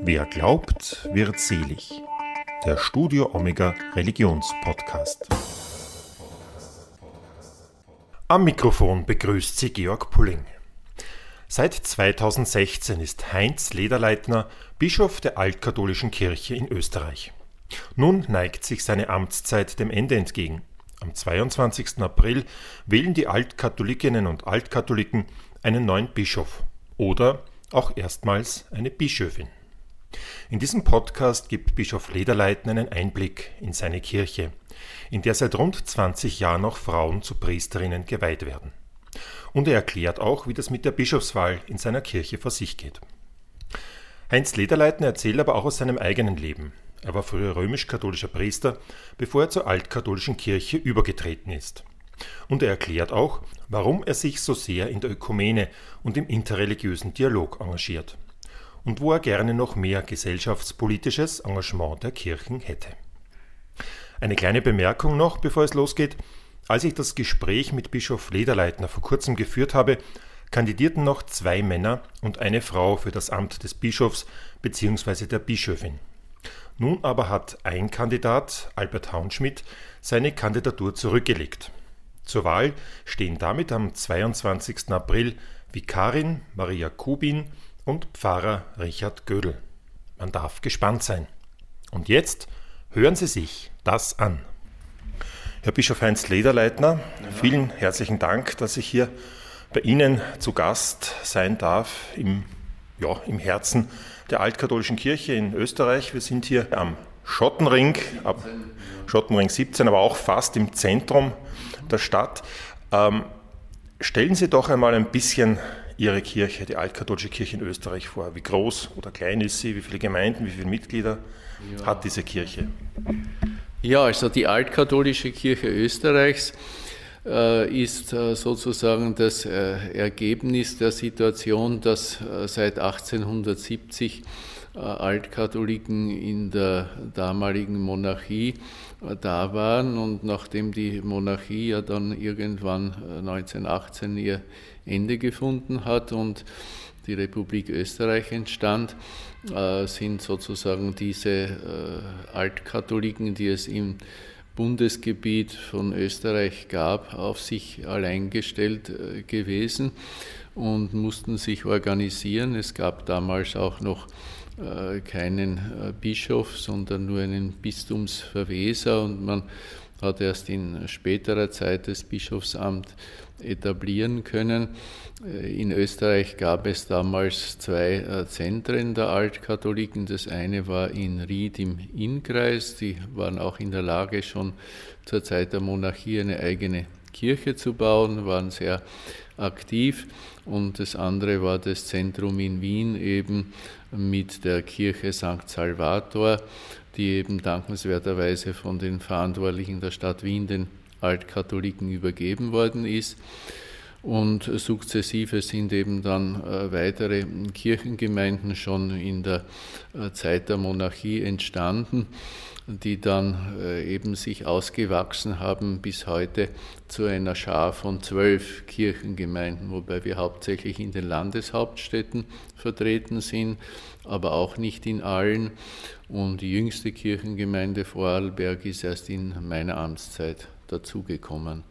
Wer glaubt, wird selig. Der Studio Omega Religionspodcast. Am Mikrofon begrüßt Sie Georg Pulling. Seit 2016 ist Heinz Lederleitner Bischof der altkatholischen Kirche in Österreich. Nun neigt sich seine Amtszeit dem Ende entgegen. Am 22. April wählen die Altkatholikinnen und Altkatholiken einen neuen Bischof oder auch erstmals eine Bischöfin. In diesem Podcast gibt Bischof Lederleiten einen Einblick in seine Kirche, in der seit rund 20 Jahren auch Frauen zu Priesterinnen geweiht werden. Und er erklärt auch, wie das mit der Bischofswahl in seiner Kirche vor sich geht. Heinz Lederleiten erzählt aber auch aus seinem eigenen Leben. Er war früher römisch-katholischer Priester, bevor er zur altkatholischen Kirche übergetreten ist. Und er erklärt auch, warum er sich so sehr in der Ökumene und im interreligiösen Dialog engagiert und wo er gerne noch mehr gesellschaftspolitisches Engagement der Kirchen hätte. Eine kleine Bemerkung noch, bevor es losgeht. Als ich das Gespräch mit Bischof Lederleitner vor kurzem geführt habe, kandidierten noch zwei Männer und eine Frau für das Amt des Bischofs bzw. der Bischöfin. Nun aber hat ein Kandidat, Albert Haunschmidt, seine Kandidatur zurückgelegt. Zur Wahl stehen damit am 22. April Vikarin Maria Kubin und Pfarrer Richard Gödel. Man darf gespannt sein. Und jetzt hören Sie sich das an. Herr Bischof Heinz Lederleitner, vielen herzlichen Dank, dass ich hier bei Ihnen zu Gast sein darf im, ja, im Herzen der altkatholischen Kirche in Österreich. Wir sind hier am Schottenring, ab Schottenring 17, aber auch fast im Zentrum der Stadt. Ähm, stellen Sie doch einmal ein bisschen Ihre Kirche, die altkatholische Kirche in Österreich vor. Wie groß oder klein ist sie? Wie viele Gemeinden, wie viele Mitglieder ja. hat diese Kirche? Ja, also die altkatholische Kirche Österreichs äh, ist äh, sozusagen das äh, Ergebnis der Situation, dass seit 1870 äh, Altkatholiken in der damaligen Monarchie äh, da waren und nachdem die Monarchie ja dann irgendwann 1918 äh, ihr Ende gefunden hat und die Republik Österreich entstand, sind sozusagen diese Altkatholiken, die es im Bundesgebiet von Österreich gab, auf sich allein gestellt gewesen und mussten sich organisieren. Es gab damals auch noch äh, keinen äh, Bischof, sondern nur einen Bistumsverweser und man hat erst in späterer Zeit das Bischofsamt etablieren können. Äh, in Österreich gab es damals zwei Zentren der Altkatholiken. Das eine war in Ried im Innkreis. Die waren auch in der Lage, schon zur Zeit der Monarchie eine eigene Kirche zu bauen, waren sehr aktiv. Und das andere war das Zentrum in Wien eben mit der Kirche St. Salvator, die eben dankenswerterweise von den Verantwortlichen der Stadt Wien, den Altkatholiken, übergeben worden ist. Und sukzessive sind eben dann äh, weitere Kirchengemeinden schon in der äh, Zeit der Monarchie entstanden die dann äh, eben sich ausgewachsen haben bis heute zu einer Schar von zwölf Kirchengemeinden, wobei wir hauptsächlich in den Landeshauptstädten vertreten sind, aber auch nicht in allen. Und die jüngste Kirchengemeinde Vorarlberg ist erst in meiner Amtszeit dazugekommen.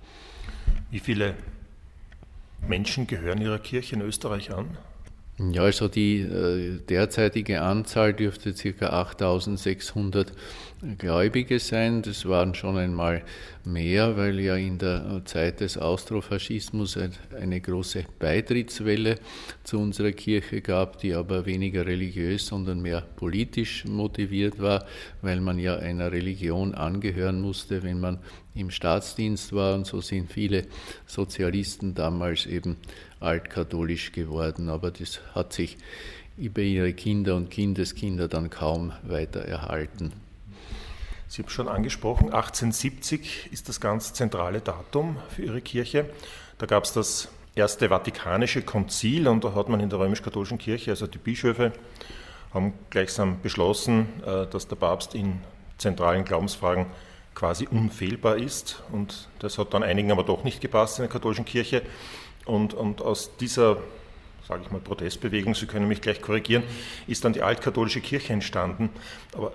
Wie viele Menschen gehören Ihrer Kirche in Österreich an? Ja, also die äh, derzeitige Anzahl dürfte ca. 8600 Gläubige sein. Das waren schon einmal mehr, weil ja in der Zeit des Austrofaschismus eine große Beitrittswelle zu unserer Kirche gab, die aber weniger religiös, sondern mehr politisch motiviert war, weil man ja einer Religion angehören musste, wenn man im Staatsdienst war. Und so sind viele Sozialisten damals eben altkatholisch geworden. Aber das hat sich über ihre Kinder und Kindeskinder dann kaum weiter erhalten. Sie haben schon angesprochen, 1870 ist das ganz zentrale Datum für Ihre Kirche. Da gab es das erste Vatikanische Konzil und da hat man in der römisch-katholischen Kirche, also die Bischöfe, haben gleichsam beschlossen, äh, dass der Papst in zentralen Glaubensfragen quasi unfehlbar ist. Und das hat dann einigen aber doch nicht gepasst in der katholischen Kirche. Und, und aus dieser sage ich mal, Protestbewegung, Sie können mich gleich korrigieren, ist dann die altkatholische Kirche entstanden. Aber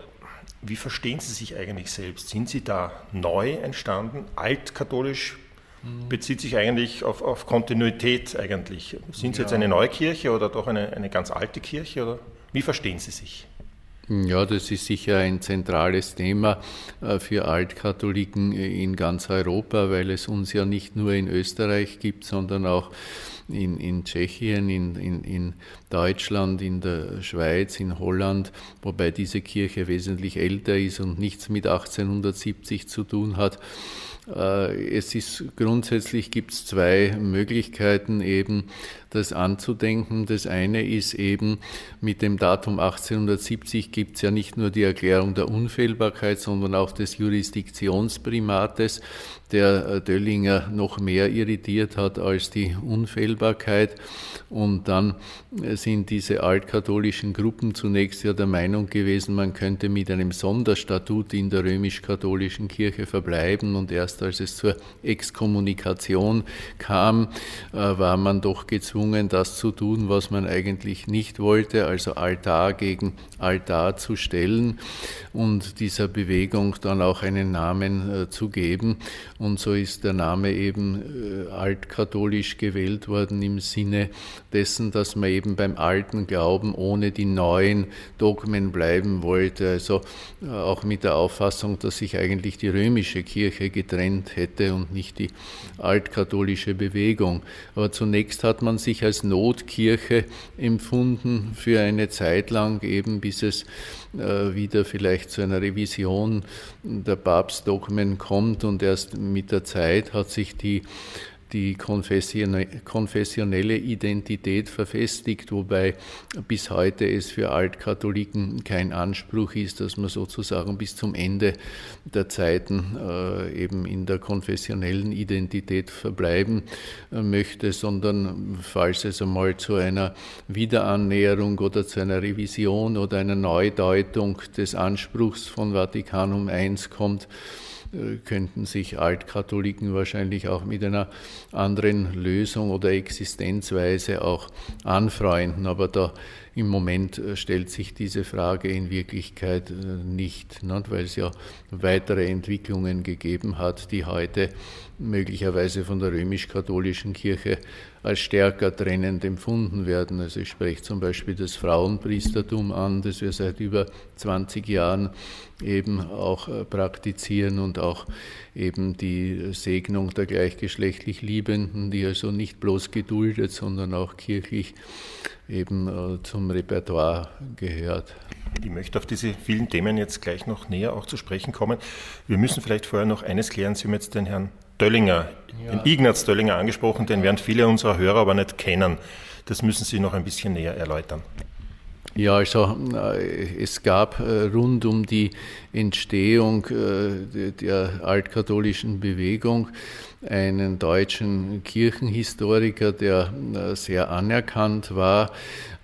wie verstehen Sie sich eigentlich selbst? Sind Sie da neu entstanden? Altkatholisch bezieht sich eigentlich auf, auf Kontinuität eigentlich. Sind Sie ja. jetzt eine neue Kirche oder doch eine, eine ganz alte Kirche? Oder wie verstehen Sie sich? Ja, das ist sicher ein zentrales Thema äh, für Altkatholiken in ganz Europa, weil es uns ja nicht nur in Österreich gibt, sondern auch in, in Tschechien, in, in, in Deutschland, in der Schweiz, in Holland, wobei diese Kirche wesentlich älter ist und nichts mit 1870 zu tun hat. Äh, es ist grundsätzlich gibt es zwei Möglichkeiten eben das anzudenken. Das eine ist eben mit dem Datum 1870 gibt es ja nicht nur die Erklärung der Unfehlbarkeit, sondern auch des Jurisdiktionsprimates, der äh, Döllinger noch mehr irritiert hat als die Unfehlbarkeit. Und dann äh, sind diese altkatholischen Gruppen zunächst ja der Meinung gewesen, man könnte mit einem Sonderstatut in der römisch-katholischen Kirche verbleiben. Und erst als es zur Exkommunikation kam, äh, war man doch gezwungen, das zu tun, was man eigentlich nicht wollte, also Altar gegen Altar zu stellen und dieser Bewegung dann auch einen Namen äh, zu geben. Und so ist der Name eben äh, altkatholisch gewählt worden im Sinne dessen, dass man eben beim alten Glauben ohne die neuen Dogmen bleiben wollte. Also auch mit der Auffassung, dass sich eigentlich die römische Kirche getrennt hätte und nicht die altkatholische Bewegung. Aber zunächst hat man sich sich als Notkirche empfunden für eine Zeit lang, eben bis es äh, wieder vielleicht zu einer Revision der Papstdogmen kommt und erst mit der Zeit hat sich die die konfessionelle Identität verfestigt, wobei bis heute es für Altkatholiken kein Anspruch ist, dass man sozusagen bis zum Ende der Zeiten äh, eben in der konfessionellen Identität verbleiben äh, möchte, sondern falls es einmal zu einer Wiederannäherung oder zu einer Revision oder einer Neudeutung des Anspruchs von Vatikanum I kommt, könnten sich Altkatholiken wahrscheinlich auch mit einer anderen Lösung oder Existenzweise auch anfreunden. Aber da im Moment äh, stellt sich diese Frage in Wirklichkeit äh, nicht, weil es ja weitere Entwicklungen gegeben hat, die heute möglicherweise von der römisch-katholischen Kirche als stärker trennend empfunden werden. Also ich spreche zum Beispiel das Frauenpriestertum an, das wir seit über 20 Jahren eben auch äh, praktizieren und auch eben die Segnung der gleichgeschlechtlich Liebenden, die also nicht bloß geduldet, sondern auch kirchlich eben äh, zum Repertoire gehört. Ich möchte auf diese vielen Themen jetzt gleich noch näher auch zu sprechen kommen. Wir müssen vielleicht vorher noch eines klären. Sie haben jetzt den Herrn Döllinger, ja. den Ignaz Döllinger angesprochen, den werden viele unserer Hörer aber nicht kennen. Das müssen Sie noch ein bisschen näher erläutern. Ja, also äh, es gab äh, rund um die Entstehung der altkatholischen Bewegung einen deutschen Kirchenhistoriker, der äh, sehr anerkannt war, äh,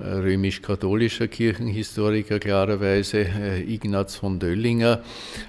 römisch-katholischer Kirchenhistoriker klarerweise, äh, Ignaz von Döllinger,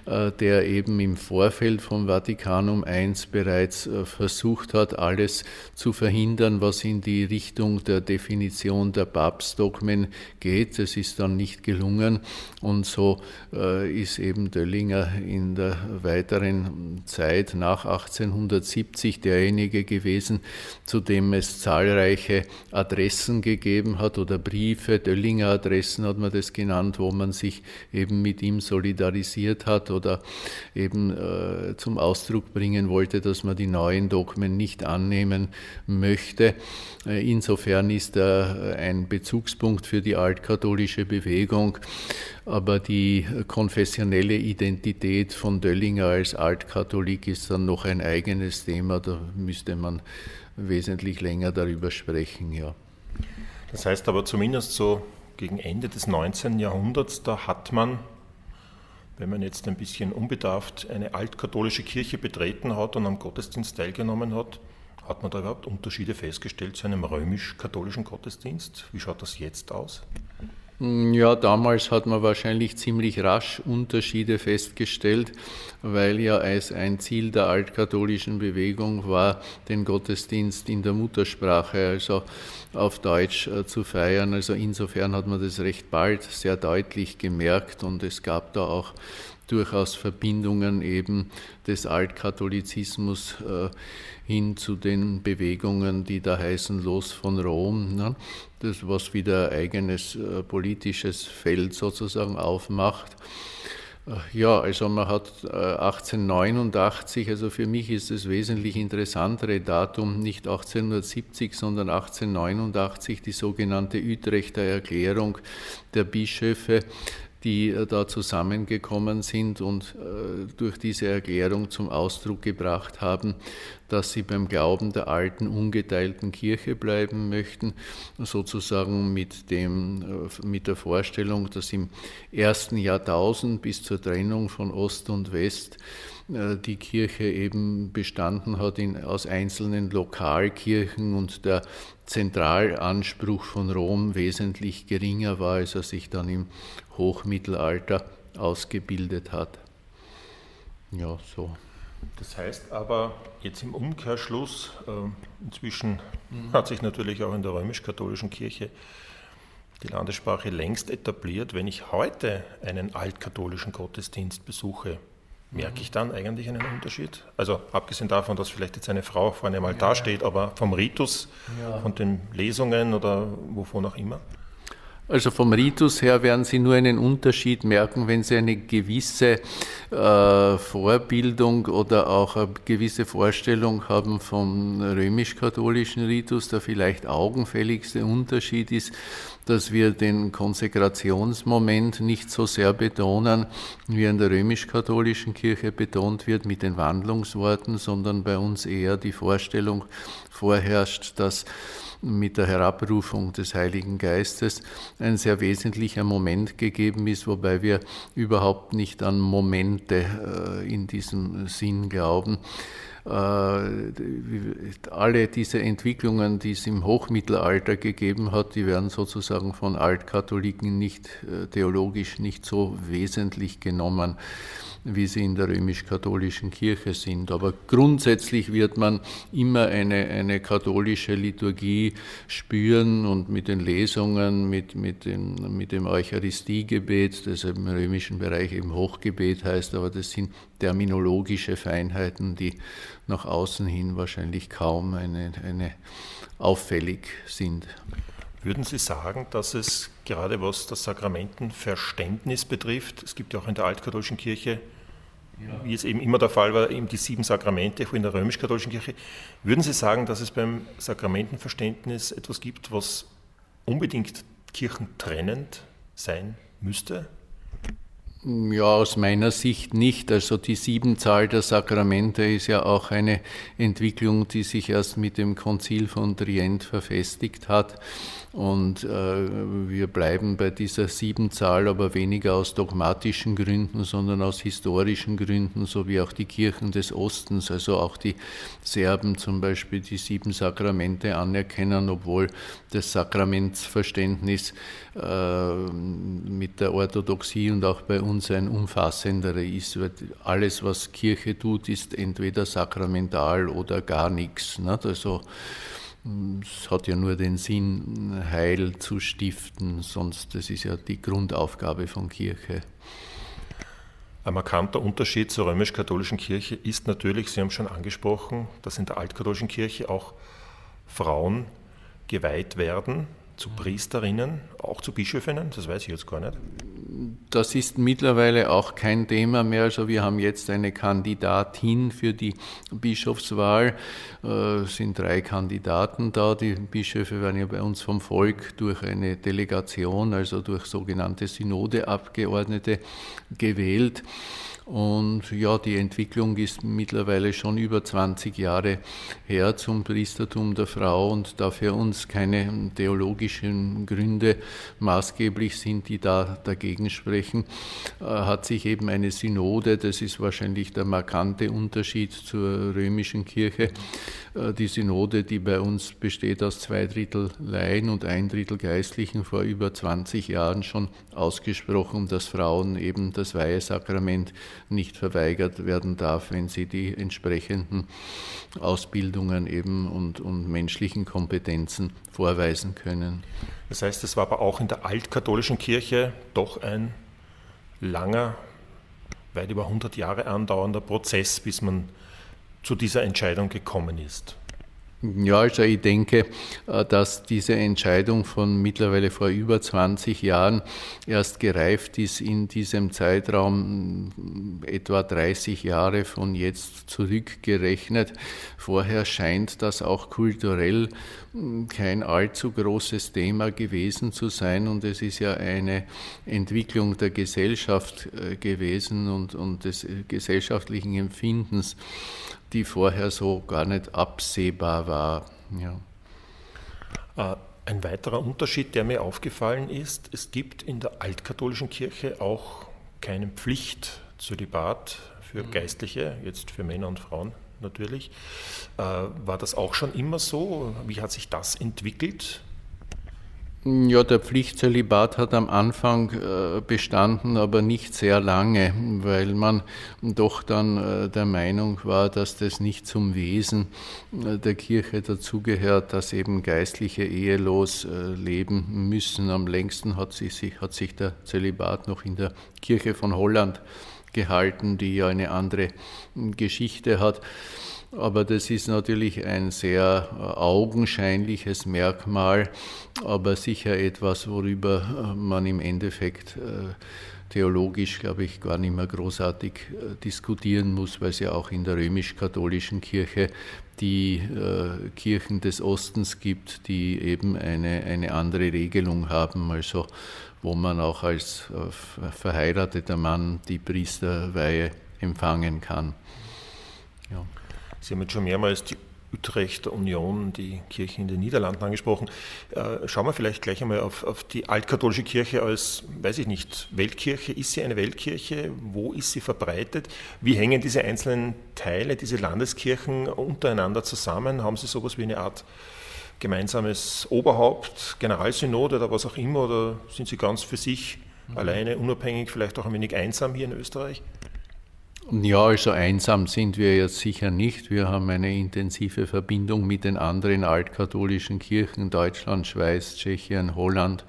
der eben im Vorfeld vom Vatikanum I bereits versucht hat, alles zu verhindern, was in die Richtung der Definition der Papstdogmen geht. Es ist dann nicht gelungen und so ist eben Döllinger in der weiteren Zeit nach 1870 1970 derjenige gewesen, zu dem es zahlreiche Adressen gegeben hat oder Briefe, Döllinger Adressen hat man das genannt, wo man sich eben mit ihm solidarisiert hat oder eben äh, zum Ausdruck bringen wollte, dass man die neuen Dogmen nicht annehmen möchte. Äh, insofern ist er ein Bezugspunkt für die altkatholische Bewegung, aber die konfessionelle Identität von Döllinger als Altkatholik ist dann noch ein eigenes Thema, da müsste man wesentlich länger darüber sprechen, ja. Das heißt aber zumindest so gegen Ende des 19. Jahrhunderts, da hat man, wenn man jetzt ein bisschen unbedarft eine altkatholische Kirche betreten hat und am Gottesdienst teilgenommen hat, hat man da überhaupt Unterschiede festgestellt zu einem römisch-katholischen Gottesdienst? Wie schaut das jetzt aus? Hm, ja, damals hat man wahrscheinlich ziemlich rasch Unterschiede festgestellt, weil ja als ein Ziel der altkatholischen Bewegung war, den Gottesdienst in der Muttersprache, also auf Deutsch äh, zu feiern. Also insofern hat man das recht bald sehr deutlich gemerkt und es gab da auch durchaus Verbindungen eben des Altkatholizismus äh, hin zu den Bewegungen, die da heißen Los von Rom, ne? das was wieder eigenes äh, politisches Feld sozusagen aufmacht. Äh, ja, also man hat 1889, äh, also für mich ist das wesentlich interessantere Datum nicht 1870, sondern 1889, die sogenannte Utrechter Erklärung der Bischöfe, die äh, da zusammengekommen sind und äh, durch diese Erklärung zum Ausdruck gebracht haben, dass sie beim Glauben der alten ungeteilten Kirche bleiben möchten, sozusagen mit, dem, äh, mit der Vorstellung, dass im ersten Jahrtausend bis zur Trennung von Ost und West die Kirche eben bestanden hat in, aus einzelnen Lokalkirchen und der Zentralanspruch von Rom wesentlich geringer war, als er sich dann im Hochmittelalter ausgebildet hat. Ja, so. Das heißt aber jetzt im Umkehrschluss, äh, inzwischen hat sich natürlich auch in der römisch-katholischen Kirche die Landessprache längst etabliert. Wenn ich heute einen altkatholischen Gottesdienst besuche, merke ich dann eigentlich einen Unterschied? Also abgesehen davon, dass vielleicht jetzt eine Frau vor einem Altar ja. steht, aber vom Ritus, ja. von den Lesungen oder wovon auch immer? Also vom Ritus her werden Sie nur einen Unterschied merken, wenn Sie eine gewisse äh, Vorbildung oder auch eine gewisse Vorstellung haben vom römisch-katholischen Ritus. Der vielleicht augenfälligste Unterschied ist, dass wir den Konsekrationsmoment nicht so sehr betonen, wie in der römisch-katholischen Kirche betont wird mit den Wandlungsworten, sondern bei uns eher die Vorstellung vorherrscht, dass mit der Herabrufung des Heiligen Geistes ein sehr wesentlicher Moment gegeben ist, wobei wir überhaupt nicht an Momente äh, in diesem Sinn glauben. Äh, alle diese Entwicklungen, die es im Hochmittelalter gegeben hat, die werden sozusagen von Altkatholiken nicht äh, theologisch nicht so wesentlich genommen wie sie in der römisch-katholischen Kirche sind. Aber grundsätzlich wird man immer eine, eine katholische Liturgie spüren und mit den Lesungen, mit, mit, dem, mit dem Eucharistiegebet, das im römischen Bereich eben Hochgebet heißt, aber das sind terminologische Feinheiten, die nach außen hin wahrscheinlich kaum eine, eine auffällig sind. Würden Sie sagen, dass es gerade was das Sakramentenverständnis betrifft, es gibt ja auch in der altkatholischen Kirche, ja. wie es eben immer der Fall war, eben die sieben Sakramente in der römisch-katholischen Kirche, würden Sie sagen, dass es beim Sakramentenverständnis etwas gibt, was unbedingt kirchentrennend sein müsste? Ja, aus meiner Sicht nicht. Also die Siebenzahl der Sakramente ist ja auch eine Entwicklung, die sich erst mit dem Konzil von Trient verfestigt hat. Und äh, wir bleiben bei dieser Siebenzahl, aber weniger aus dogmatischen Gründen, sondern aus historischen Gründen, so wie auch die Kirchen des Ostens, also auch die Serben zum Beispiel, die sieben Sakramente anerkennen, obwohl das Sakramentsverständnis äh, mit der Orthodoxie und auch bei uns ein umfassendere ist. Alles, was Kirche tut, ist entweder sakramental oder gar nichts. Nicht? Also es hat ja nur den Sinn, Heil zu stiften, sonst das ist ja die Grundaufgabe von Kirche. Ein markanter Unterschied zur römisch-katholischen Kirche ist natürlich, Sie haben schon angesprochen, dass in der altkatholischen Kirche auch Frauen geweiht werden zu Priesterinnen, auch zu Bischöfinnen, das weiß ich jetzt gar nicht. Das ist mittlerweile auch kein Thema mehr. Also wir haben jetzt eine Kandidatin für die Bischofswahl. Es sind drei Kandidaten da. Die Bischöfe werden ja bei uns vom Volk durch eine Delegation, also durch sogenannte Synodeabgeordnete gewählt. Und ja, die Entwicklung ist mittlerweile schon über 20 Jahre her zum Priestertum der Frau. Und da für uns keine theologischen Gründe maßgeblich sind, die da dagegen sprechen, äh, hat sich eben eine Synode, das ist wahrscheinlich der markante Unterschied zur römischen Kirche, äh, die Synode, die bei uns besteht aus zwei Drittel Laien und ein Drittel Geistlichen, vor über 20 Jahren schon ausgesprochen, dass Frauen eben das Weihesakrament nicht verweigert werden darf, wenn sie die entsprechenden Ausbildungen eben und, und menschlichen Kompetenzen vorweisen können. Das heißt, es war aber auch in der altkatholischen Kirche doch ein langer, weit über 100 Jahre andauernder Prozess, bis man zu dieser Entscheidung gekommen ist? Ja, also ich denke, äh, dass diese Entscheidung von mittlerweile vor über 20 Jahren erst gereift ist in diesem Zeitraum mm, etwa 30 Jahre von jetzt zurückgerechnet. Vorher scheint das auch kulturell mm, kein allzu großes Thema gewesen zu sein und es ist ja eine Entwicklung der Gesellschaft äh, gewesen und, und des äh, gesellschaftlichen Empfindens die vorher so gar nicht absehbar war. Ja. Äh, ein weiterer Unterschied, der mir aufgefallen ist, es gibt in der altkatholischen Kirche auch keine Pflicht zur Debatte für mhm. Geistliche, jetzt für Männer und Frauen natürlich. Äh, war das auch schon immer so? Wie hat sich das entwickelt? Ja, der Pflichtzölibat hat am Anfang äh, bestanden, aber nicht sehr lange, weil man doch dann äh, der Meinung war, dass das nicht zum Wesen äh, der Kirche dazugehört, dass eben Geistliche ehelos leben müssen. Am längsten hat sich, hat sich der Zölibat noch in der Kirche von Holland gehalten, die ja eine andere Geschichte hat. Aber das ist natürlich ein sehr äh, augenscheinliches Merkmal, aber sicher etwas, worüber äh, man im Endeffekt äh, theologisch, glaube ich, gar nicht mehr großartig diskutieren muss, weil es ja auch in der römisch-katholischen Kirche die Kirchen des Ostens gibt, die eben eine, eine andere Regelung haben, also wo man auch als verheirateter Mann die Priesterweihe empfangen kann. Sie haben jetzt schon mehrmals die Utrechter Union, die Kirche in den Niederlanden angesprochen. Äh, schauen wir vielleicht gleich einmal auf, auf, die altkatholische Kirche als, weiß ich nicht, Weltkirche. Ist sie eine Weltkirche? Wo ist sie verbreitet? Wie hängen diese einzelnen Teile, diese Landeskirchen untereinander zusammen? Haben sie sowas wie eine Art gemeinsames Oberhaupt, Generalsynode oder was auch immer? Oder sind sie ganz für sich mhm. alleine, unabhängig, vielleicht auch ein wenig einsam hier in Österreich? Ja, also einsam sind wir jetzt sicher nicht. Wir haben eine intensive Verbindung mit den anderen altkatholischen Kirchen, Deutschland, Schweiz, Tschechien, Holland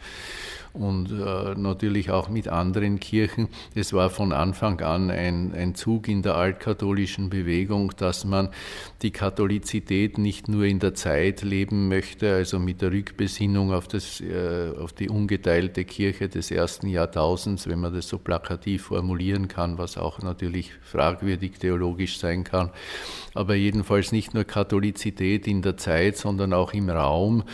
und äh, natürlich auch mit anderen Kirchen. Es war von Anfang an ein, ein Zug in der altkatholischen Bewegung, dass man die Katholizität nicht nur in der Zeit leben möchte, also mit der Rückbesinnung auf, das, äh, auf die ungeteilte Kirche des ersten Jahrtausends, wenn man das so plakativ formulieren kann, was auch natürlich fragwürdig theologisch sein kann, aber jedenfalls nicht nur Katholizität in der Zeit, sondern auch im Raum.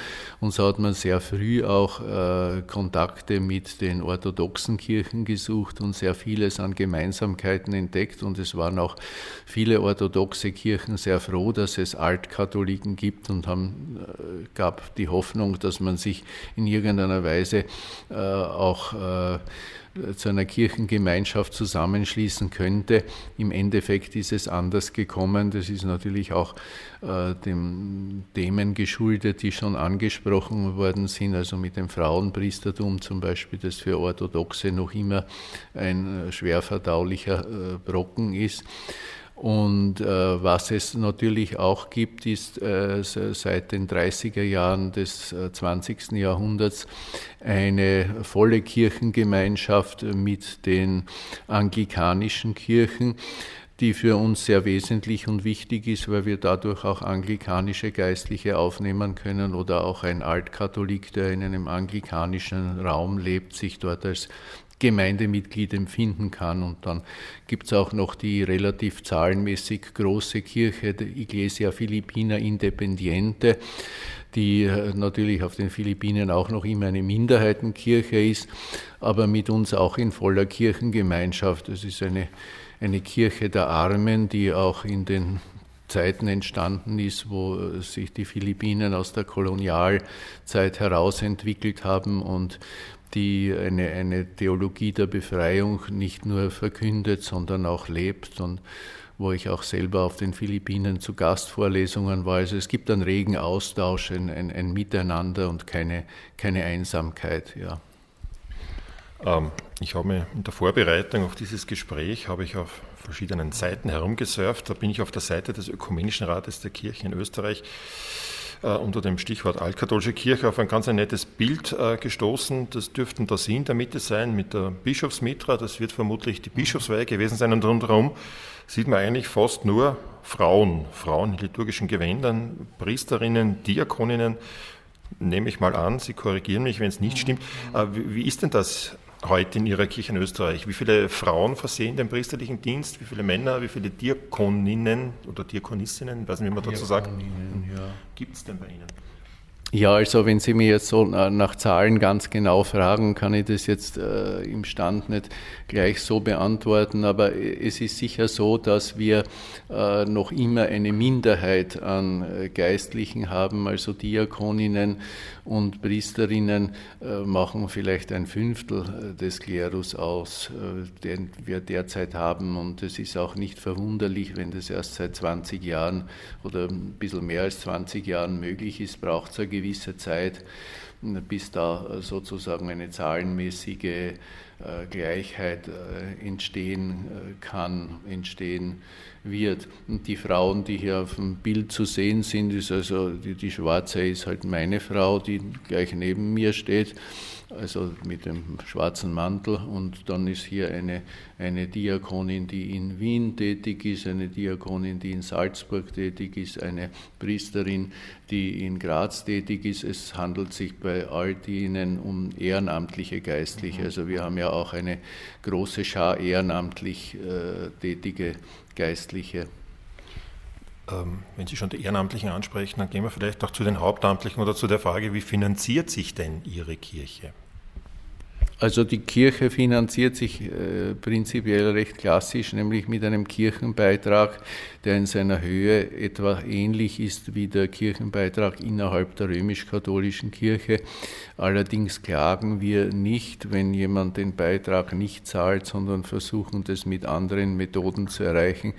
Und so hat man sehr früh auch äh, Kontakte mit den orthodoxen Kirchen gesucht und sehr vieles an Gemeinsamkeiten entdeckt. Und es waren auch viele orthodoxe Kirchen sehr froh, dass es Altkatholiken gibt und haben, äh, gab die Hoffnung, dass man sich in irgendeiner Weise äh, auch äh, zu einer Kirchengemeinschaft zusammenschließen könnte. Im Endeffekt ist es anders gekommen. Das ist natürlich auch äh, dem Themen geschuldet, die schon angesprochen worden sind, also mit dem Frauenpriestertum zum Beispiel, das für Orthodoxe noch immer ein äh, schwer verdaulicher äh, Brocken ist. Und äh, was es natürlich auch gibt, ist äh, seit den 30er Jahren des äh, 20. Jahrhunderts eine volle Kirchengemeinschaft mit den anglikanischen Kirchen die für uns sehr wesentlich und wichtig ist, weil wir dadurch auch anglikanische Geistliche aufnehmen können oder auch ein Altkatholik, der in einem anglikanischen Raum lebt, sich dort als Gemeindemitglied empfinden kann. Und dann gibt es auch noch die relativ zahlenmäßig große Kirche, die Iglesia Filipina Independiente, die äh, natürlich auf den Philippinen auch noch immer eine Minderheitenkirche ist, aber mit uns auch in voller Kirchengemeinschaft. Es ist eine, eine Kirche der Armen, die auch in den Zeiten entstanden ist, wo sich die Philippinen aus der Kolonialzeit herausentwickelt haben und die eine, eine Theologie der Befreiung nicht nur verkündet, sondern auch lebt und wo ich auch selber auf den Philippinen zu Gastvorlesungen war. Also es gibt einen regen Austausch, ein, ein, ein Miteinander und keine, keine Einsamkeit. Ja. Ähm, ich habe mir in der Vorbereitung auf dieses Gespräch habe ich auf verschiedenen Seiten herumgesurft. Da bin ich auf der Seite des Ökumenischen Rates der Kirche in Österreich unter dem Stichwort Altkatholische Kirche auf ein ganz ein nettes Bild äh, gestoßen. Das dürften da Sie in der Mitte sein mit der Bischofsmitra. Das wird vermutlich die Bischofsweihe gewesen sein. Und rundherum sieht man eigentlich fast nur Frauen, Frauen in liturgischen Gewändern, Priesterinnen, Diakoninnen. Nehme ich mal an, Sie korrigieren mich, wenn es nicht stimmt. Äh, wie ist denn das heute in Ihrer Kirche in Österreich? Wie viele Frauen versehen den priesterlichen Dienst? Wie viele Männer? Wie viele Diakoninnen oder Diakonissinnen? Ich weiß nicht, wie man dazu sagt. Ja. Gibt es denn bei Ihnen? Ja, also wenn Sie mir jetzt so nach Zahlen ganz genau fragen, kann ich das jetzt äh, im Stand nicht gleich so beantworten, aber es ist sicher so, dass wir äh, noch immer eine Minderheit an äh, Geistlichen haben, also Diakoninnen und Priesterinnen äh, machen vielleicht ein Fünftel des Klerus aus, den wir derzeit haben. Und es ist auch nicht verwunderlich, wenn das erst seit 20 Jahren oder ein bisschen mehr als 20 Jahren möglich ist, braucht es gewisse Zeit, bis da sozusagen eine zahlenmäßige äh, Gleichheit äh, entstehen äh, kann, entstehen wird. Und die Frauen, die hier auf dem Bild zu sehen sind, ist also die, die Schwarze ist halt meine Frau, die gleich neben mir steht also mit dem schwarzen Mantel. Und dann ist hier eine, eine Diakonin, die in Wien tätig ist, eine Diakonin, die in Salzburg tätig ist, eine Priesterin, die in Graz tätig ist. Es handelt sich bei all denen um ehrenamtliche Geistliche. Also wir haben ja auch eine große Schar ehrenamtlich äh, tätige Geistliche. Ähm, wenn Sie schon die Ehrenamtlichen ansprechen, dann gehen wir vielleicht auch zu den Hauptamtlichen oder zu der Frage, wie finanziert sich denn Ihre Kirche? Also die Kirche finanziert sich äh, prinzipiell recht klassisch, nämlich mit einem Kirchenbeitrag, der in seiner Höhe etwa ähnlich ist wie der Kirchenbeitrag innerhalb der römisch-katholischen Kirche. Allerdings klagen wir nicht, wenn jemand den Beitrag nicht zahlt, sondern versuchen das mit anderen Methoden zu erreichen,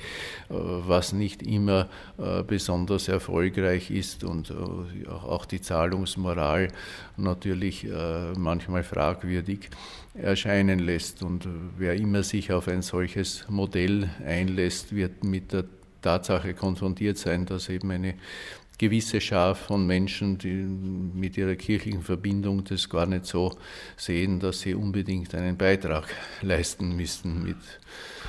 äh, was nicht immer äh, besonders erfolgreich ist und äh, auch die Zahlungsmoral natürlich manchmal fragwürdig erscheinen lässt. Und wer immer sich auf ein solches Modell einlässt, wird mit der Tatsache konfrontiert sein, dass eben eine gewisse Schar von Menschen, die mit ihrer kirchlichen Verbindung das gar nicht so sehen, dass sie unbedingt einen Beitrag leisten müssten. Mit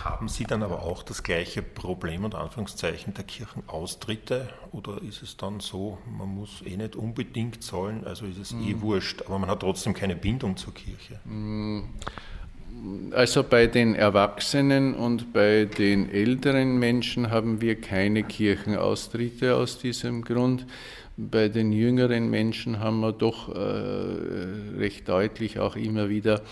Haben Sie dann aber auch das gleiche Problem und Anführungszeichen der Kirchenaustritte oder ist es dann so, man muss eh nicht unbedingt zahlen, also ist es mm. eh wurscht, aber man hat trotzdem keine Bindung zur Kirche? Mm. Also bei den Erwachsenen und bei den älteren Menschen haben wir keine Kirchenaustritte aus diesem Grund. Bei den jüngeren Menschen haben wir doch äh, recht deutlich auch immer wieder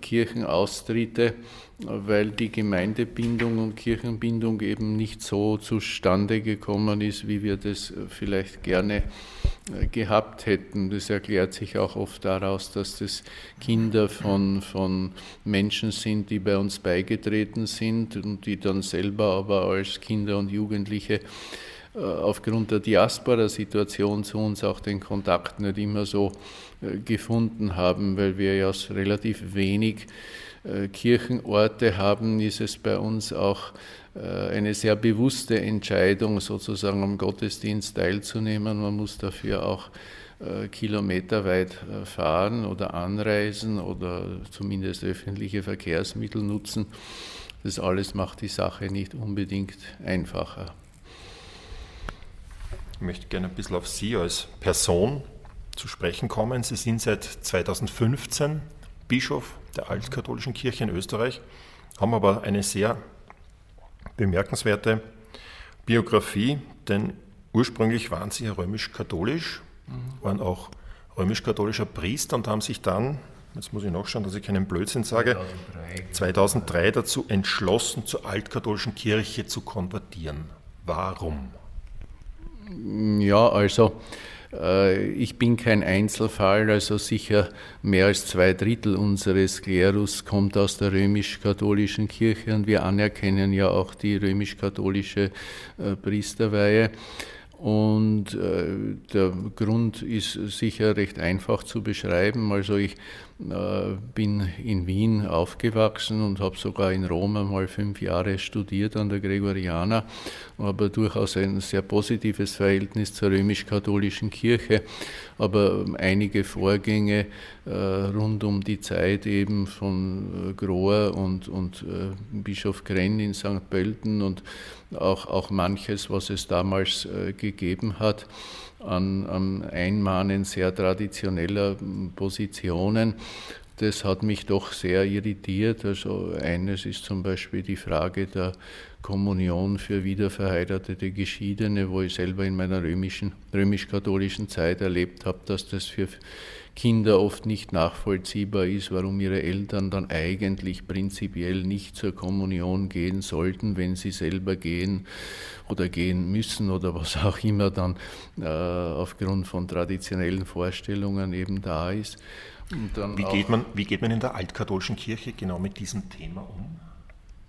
Kirchenaustritte, weil die Gemeindebindung und Kirchenbindung eben nicht so zustande gekommen ist, wie wir das vielleicht gerne äh, gehabt hätten. Das erklärt sich auch oft daraus, dass das Kinder von, von Menschen sind, die bei uns beigetreten sind und die dann selber aber als Kinder und Jugendliche äh, aufgrund der Diaspora-Situation zu uns auch den Kontakt nicht immer so äh, gefunden haben, weil wir ja relativ wenig äh, Kirchenorte haben, ist es bei uns auch eine sehr bewusste Entscheidung, sozusagen am Gottesdienst teilzunehmen. Man muss dafür auch kilometerweit fahren oder anreisen oder zumindest öffentliche Verkehrsmittel nutzen. Das alles macht die Sache nicht unbedingt einfacher. Ich möchte gerne ein bisschen auf Sie als Person zu sprechen kommen. Sie sind seit 2015 Bischof der Altkatholischen Kirche in Österreich, haben aber eine sehr bemerkenswerte Biografie, denn ursprünglich waren Sie ja römisch-katholisch, waren auch römisch-katholischer Priester und haben sich dann, jetzt muss ich nachschauen, dass ich keinen Blödsinn sage, 2003, 2003 dazu entschlossen, zur altkatholischen Kirche zu konvertieren. Warum? Ja, also Äh, ich bin kein Einzelfall, also sicher mehr als zwei Drittel unseres Klerus kommt aus der römisch-katholischen Kirche und wir anerkennen ja auch die römisch-katholische äh, Priesterweihe. Und äh, der Grund ist sicher recht einfach zu beschreiben. Also ich bin in Wien aufgewachsen und habe sogar in Rom einmal fünf Jahre studiert an der Gregoriana, aber durchaus ein sehr positives Verhältnis zur römisch-katholischen Kirche. Aber einige Vorgänge äh, rund um die Zeit eben von äh, Grohr und, und Bischof Grenn in St. Pölten und auch, auch manches, was es damals gegeben hat, an, an Einmahnen sehr traditioneller Positionen. Das hat mich doch sehr irritiert. Also eines ist zum Beispiel die Frage der Kommunion für wiederverheiratete Geschiedene, wo ich selber in meiner römisch-katholischen Zeit erlebt habe, dass das für Kinder oft nicht nachvollziehbar ist, warum ihre Eltern dann eigentlich prinzipiell nicht zur Kommunion gehen sollten, wenn sie selber gehen oder gehen müssen oder was auch immer dann äh, aufgrund von traditionellen Vorstellungen eben da ist. wie, geht man, wie geht man in der altkatholischen Kirche genau mit diesem Thema um?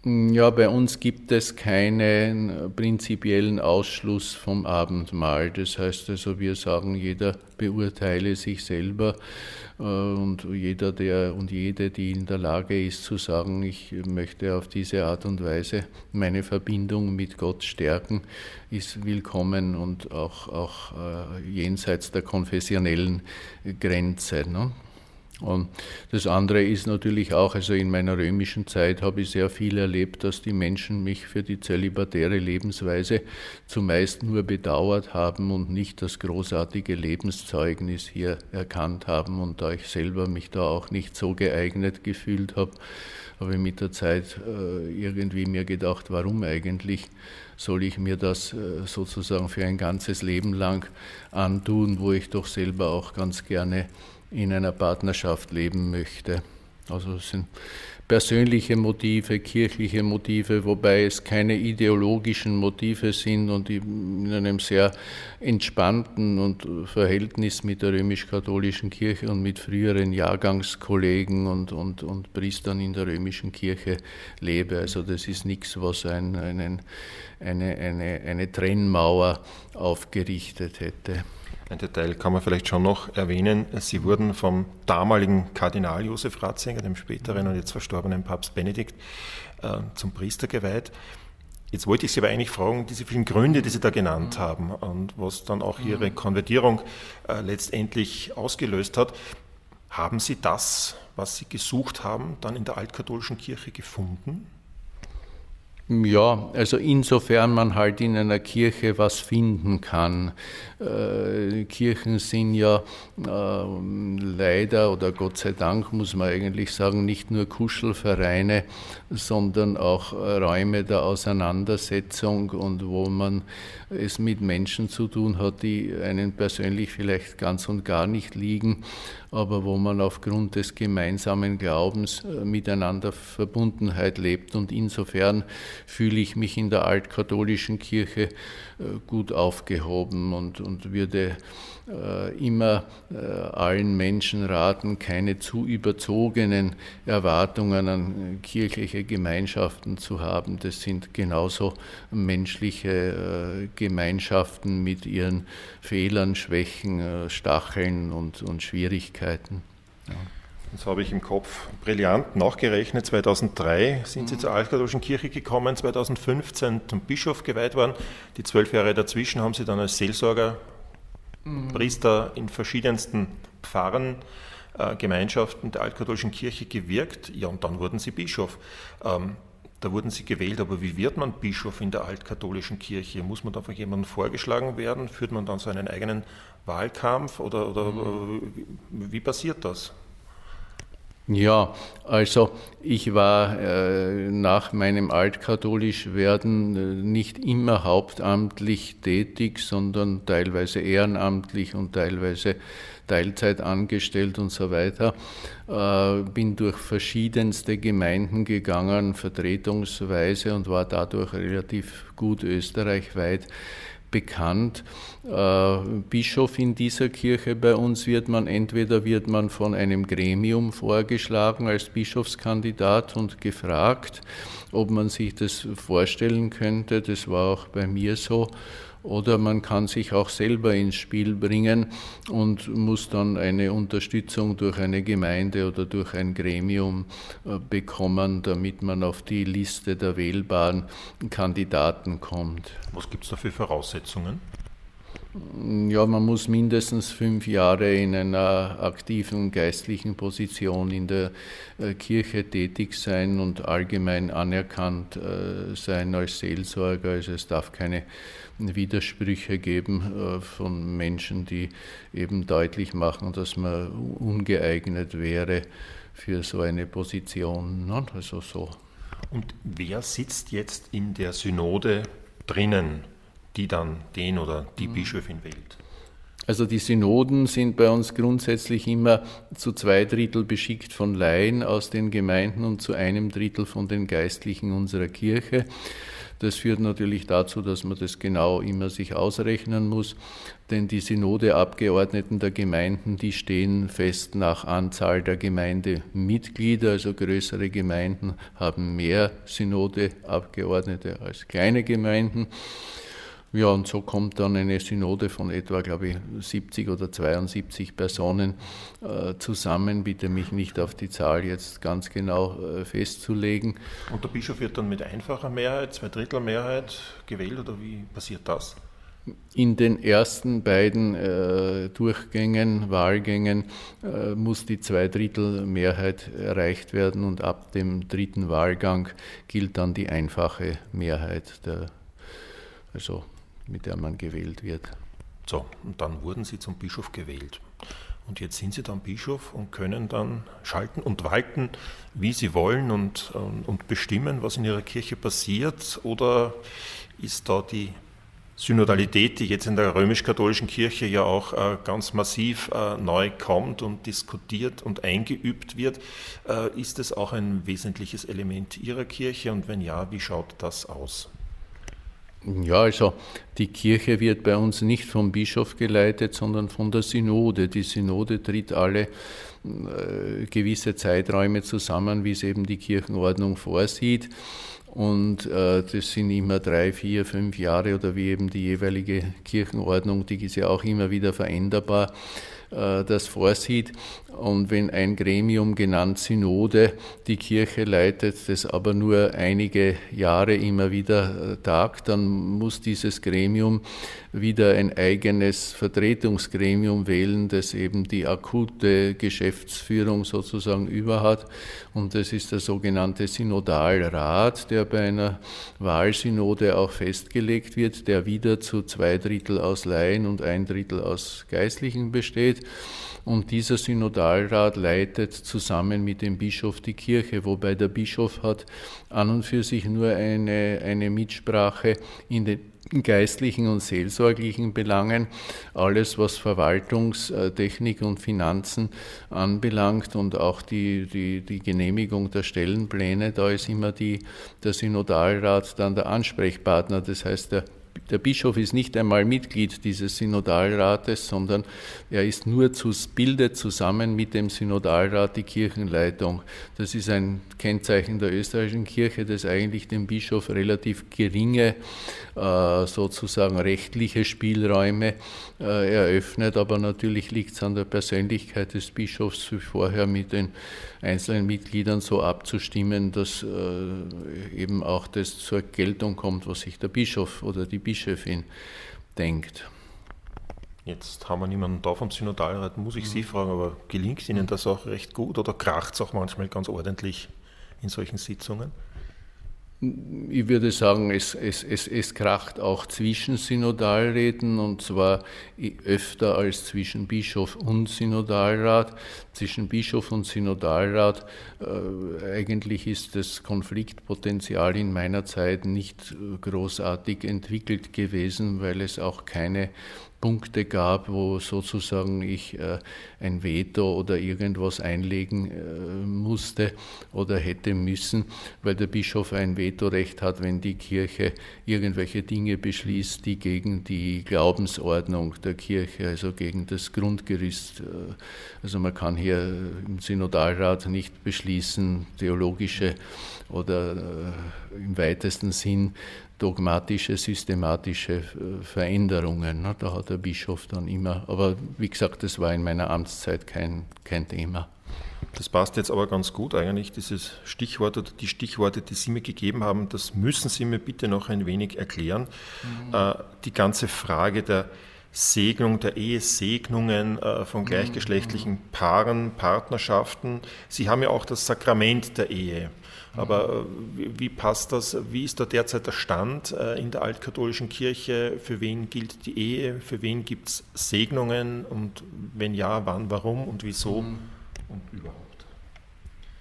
Ja, bei uns gibt es keinen prinzipiellen Ausschluss vom Abendmahl. Das heißt also, wir sagen, jeder beurteile sich selber äh, und jeder der und jede, die in der Lage ist zu sagen, ich möchte auf diese Art und Weise meine Verbindung mit Gott stärken, ist willkommen und auch, auch äh, jenseits der konfessionellen Grenze. Ne? Und das andere ist natürlich auch, also in meiner römischen Zeit habe ich sehr viel erlebt, dass die Menschen mich für die zölibatäre Lebensweise zumeist nur bedauert haben und nicht das großartige Lebenszeugnis hier erkannt haben. Und da ich selber mich da auch nicht so geeignet gefühlt habe, habe ich mit der Zeit äh, irgendwie mir gedacht, warum eigentlich soll ich mir das äh, sozusagen für ein ganzes Leben lang antun, wo ich doch selber auch ganz gerne in einer Partnerschaft leben möchte. Also es sind persönliche Motive, kirchliche Motive, wobei es keine ideologischen Motive sind und in einem sehr entspannten und Verhältnis mit der römisch-katholischen Kirche und mit früheren Jahrgangskollegen und, und, und Priestern in der römischen Kirche lebe. Also das ist nichts, was ein, einen, eine, eine, eine Trennmauer aufgerichtet hätte. Ein Detail kann man vielleicht schon noch erwähnen. Sie wurden vom damaligen Kardinal Josef Ratzinger, dem späteren und jetzt verstorbenen Papst Benedikt, äh, zum Priester geweiht. Jetzt wollte ich Sie aber eigentlich fragen, diese vielen Gründe, die Sie da genannt mhm. haben und was dann auch Ihre mhm. Konvertierung äh, letztendlich ausgelöst hat, haben Sie das, was Sie gesucht haben, dann in der altkatholischen Kirche gefunden? Ja, also insofern man halt in einer Kirche was finden kann. Äh, Kirchen sind ja äh, leider oder Gott sei Dank muss man eigentlich sagen, nicht nur Kuschelvereine, sondern auch Räume der Auseinandersetzung und wo man es mit Menschen zu tun hat, die einen persönlich vielleicht ganz und gar nicht liegen, aber wo man aufgrund des gemeinsamen Glaubens äh, miteinander Verbundenheit lebt. Und insofern fühle ich mich in der altkatholischen Kirche gut aufgehoben und, und würde äh, immer allen Menschen raten, keine zu überzogenen Erwartungen an kirchliche Gemeinschaften zu haben. Das sind genauso menschliche Gemeinschaften mit ihren Fehlern, Schwächen, Stacheln und, und Schwierigkeiten. Ja. Das habe ich im Kopf brillant nachgerechnet. 2003 sind mhm. Sie zur Altkatholischen Kirche gekommen, 2015 zum Bischof geweiht worden. Die zwölf Jahre dazwischen haben Sie dann als Seelsorger, mhm. Priester in verschiedensten Pfarren, äh, Gemeinschaften der Altkatholischen Kirche gewirkt. Ja, und dann wurden Sie Bischof. Ähm, da wurden Sie gewählt, aber wie wird man Bischof in der altkatholischen Kirche? Muss man da von jemandem vorgeschlagen werden? Führt man dann so einen eigenen Wahlkampf oder, oder mhm. wie passiert das? Ja, also ich war äh, nach meinem altkatholisch werden äh, nicht immer hauptamtlich tätig, sondern teilweise ehrenamtlich und teilweise Teilzeit angestellt und so weiter. Äh, bin durch verschiedenste Gemeinden gegangen, vertretungsweise und war dadurch relativ gut österreichweit bekannt. Äh, Bischof in dieser Kirche bei uns wird man entweder wird man von einem Gremium vorgeschlagen als Bischofskandidat und gefragt, ob man sich das vorstellen könnte. Das war auch bei mir so oder man kann sich auch selber ins Spiel bringen und muss dann eine Unterstützung durch eine Gemeinde oder durch ein Gremium äh, bekommen, damit man auf die Liste der wählbaren Kandidaten kommt. Was gibt es da für Voraussetzungen? Ja, man muss mindestens fünf Jahre in einer aktiven geistlichen Position in der äh, Kirche tätig sein und allgemein anerkannt äh, sein als Seelsorger. Also es darf keine Widersprüche geben äh, von Menschen, die eben deutlich machen, dass man ungeeignet wäre für so eine Position. Ne? Also so. Und wer sitzt jetzt in der Synode drinnen? Die dann den oder die mhm. Bischöfin wählt? Also die Synoden sind bei uns grundsätzlich immer zu zwei Drittel beschickt von Laien aus den Gemeinden und zu einem Drittel von den Geistlichen unserer Kirche. Das führt natürlich dazu, dass man das genau immer sich ausrechnen muss, denn die Synodeabgeordneten der Gemeinden, die stehen fest nach Anzahl der Gemeindemitglieder, also größere Gemeinden haben mehr Synodeabgeordnete als kleine Gemeinden. Ja, und so kommt dann eine Synode von etwa, glaube ich, 70 oder 72 Personen äh, zusammen. Bitte mich nicht auf die Zahl jetzt ganz genau äh, festzulegen. Und der Bischof wird dann mit einfacher Mehrheit, Zweidrittelmehrheit gewählt oder wie passiert das? In den ersten beiden äh, Durchgängen, Wahlgängen, äh, muss die Zweidrittelmehrheit erreicht werden und ab dem dritten Wahlgang gilt dann die einfache Mehrheit der also mit der man gewählt wird. So, und dann wurden Sie zum Bischof gewählt. Und jetzt sind Sie dann Bischof und können dann schalten und walten, wie Sie wollen und, und bestimmen, was in Ihrer Kirche passiert? Oder ist da die Synodalität, die jetzt in der römisch-katholischen Kirche ja auch äh, ganz massiv äh, neu kommt und diskutiert und eingeübt wird, äh, ist es auch ein wesentliches Element Ihrer Kirche? Und wenn ja, wie schaut das aus? Ja, also die Kirche wird bei uns nicht vom Bischof geleitet, sondern von der Synode. Die Synode tritt alle äh, gewisse Zeiträume zusammen, wie es eben die Kirchenordnung vorsieht. Und äh, das sind immer drei, vier, fünf Jahre oder wie eben die jeweilige Kirchenordnung, die ist ja auch immer wieder veränderbar, äh, das vorsieht. Und wenn ein Gremium genannt Synode die Kirche leitet, das aber nur einige Jahre immer wieder äh, tagt, dann muss dieses Gremium wieder ein eigenes Vertretungsgremium wählen, das eben die akute Geschäftsführung sozusagen über hat. Und das ist der sogenannte Synodalrat, der bei einer Wahlsynode auch festgelegt wird, der wieder zu zwei Drittel aus Laien und ein Drittel aus Geistlichen besteht. Und dieser Synodalrat leitet zusammen mit dem Bischof die Kirche, wobei der Bischof hat an und für sich nur eine, eine Mitsprache in den geistlichen und seelsorglichen Belangen, alles was Verwaltungstechnik und Finanzen anbelangt und auch die, die, die Genehmigung der Stellenpläne, da ist immer die, der Synodalrat dann der Ansprechpartner. Das heißt, der der Bischof ist nicht einmal Mitglied dieses Synodalrates, sondern er ist nur zu bildet zusammen mit dem Synodalrat die Kirchenleitung. Das ist ein Kennzeichen der österreichischen Kirche, dass eigentlich dem Bischof relativ geringe äh, sozusagen rechtliche Spielräume äh, eröffnet, aber natürlich liegt es an der Persönlichkeit des Bischofs, vorher mit den einzelnen Mitgliedern so abzustimmen, dass äh, eben auch das zur Geltung kommt, was sich der Bischof oder die Bischöfin denkt. Jetzt haben wir niemanden da vom Synodalrat, muss ich mhm. Sie fragen, aber gelingt Ihnen das auch recht gut oder kracht es auch manchmal ganz ordentlich in solchen Sitzungen? Ich würde sagen, es, es, es, es kracht auch zwischen Synodalräten und zwar öfter als zwischen Bischof und Synodalrat. Zwischen Bischof und Synodalrat äh, eigentlich ist das Konfliktpotenzial in meiner Zeit nicht großartig entwickelt gewesen, weil es auch keine Punkte gab, wo sozusagen ich äh, ein Veto oder irgendwas einlegen äh, musste oder hätte müssen, weil der Bischof ein Vetorecht hat, wenn die Kirche irgendwelche Dinge beschließt, die gegen die Glaubensordnung der Kirche, also gegen das Grundgerüst, äh, also man kann hier im Synodalrat nicht beschließen, theologische oder im weitesten Sinn dogmatische, systematische äh, Veränderungen. Ne? Da hat der Bischof dann immer, aber wie gesagt, das war in meiner Amtszeit kein, kein Thema. Das passt jetzt aber ganz gut eigentlich, dieses Stichwort oder die Stichworte, die Sie mir gegeben haben, das müssen Sie mir bitte noch ein wenig erklären. Mhm. Äh, die ganze Frage der Segnung, der Ehesegnungen äh, von mhm. gleichgeschlechtlichen Paaren, Partnerschaften. Sie haben ja auch das Sakrament der Ehe. Aber äh, wie passt das? Wie ist da derzeit der Stand äh, in der altkatholischen Kirche? Für wen gilt die Ehe? Für wen gibt es Segnungen? Und wenn ja, wann, warum und wieso mhm. und überhaupt?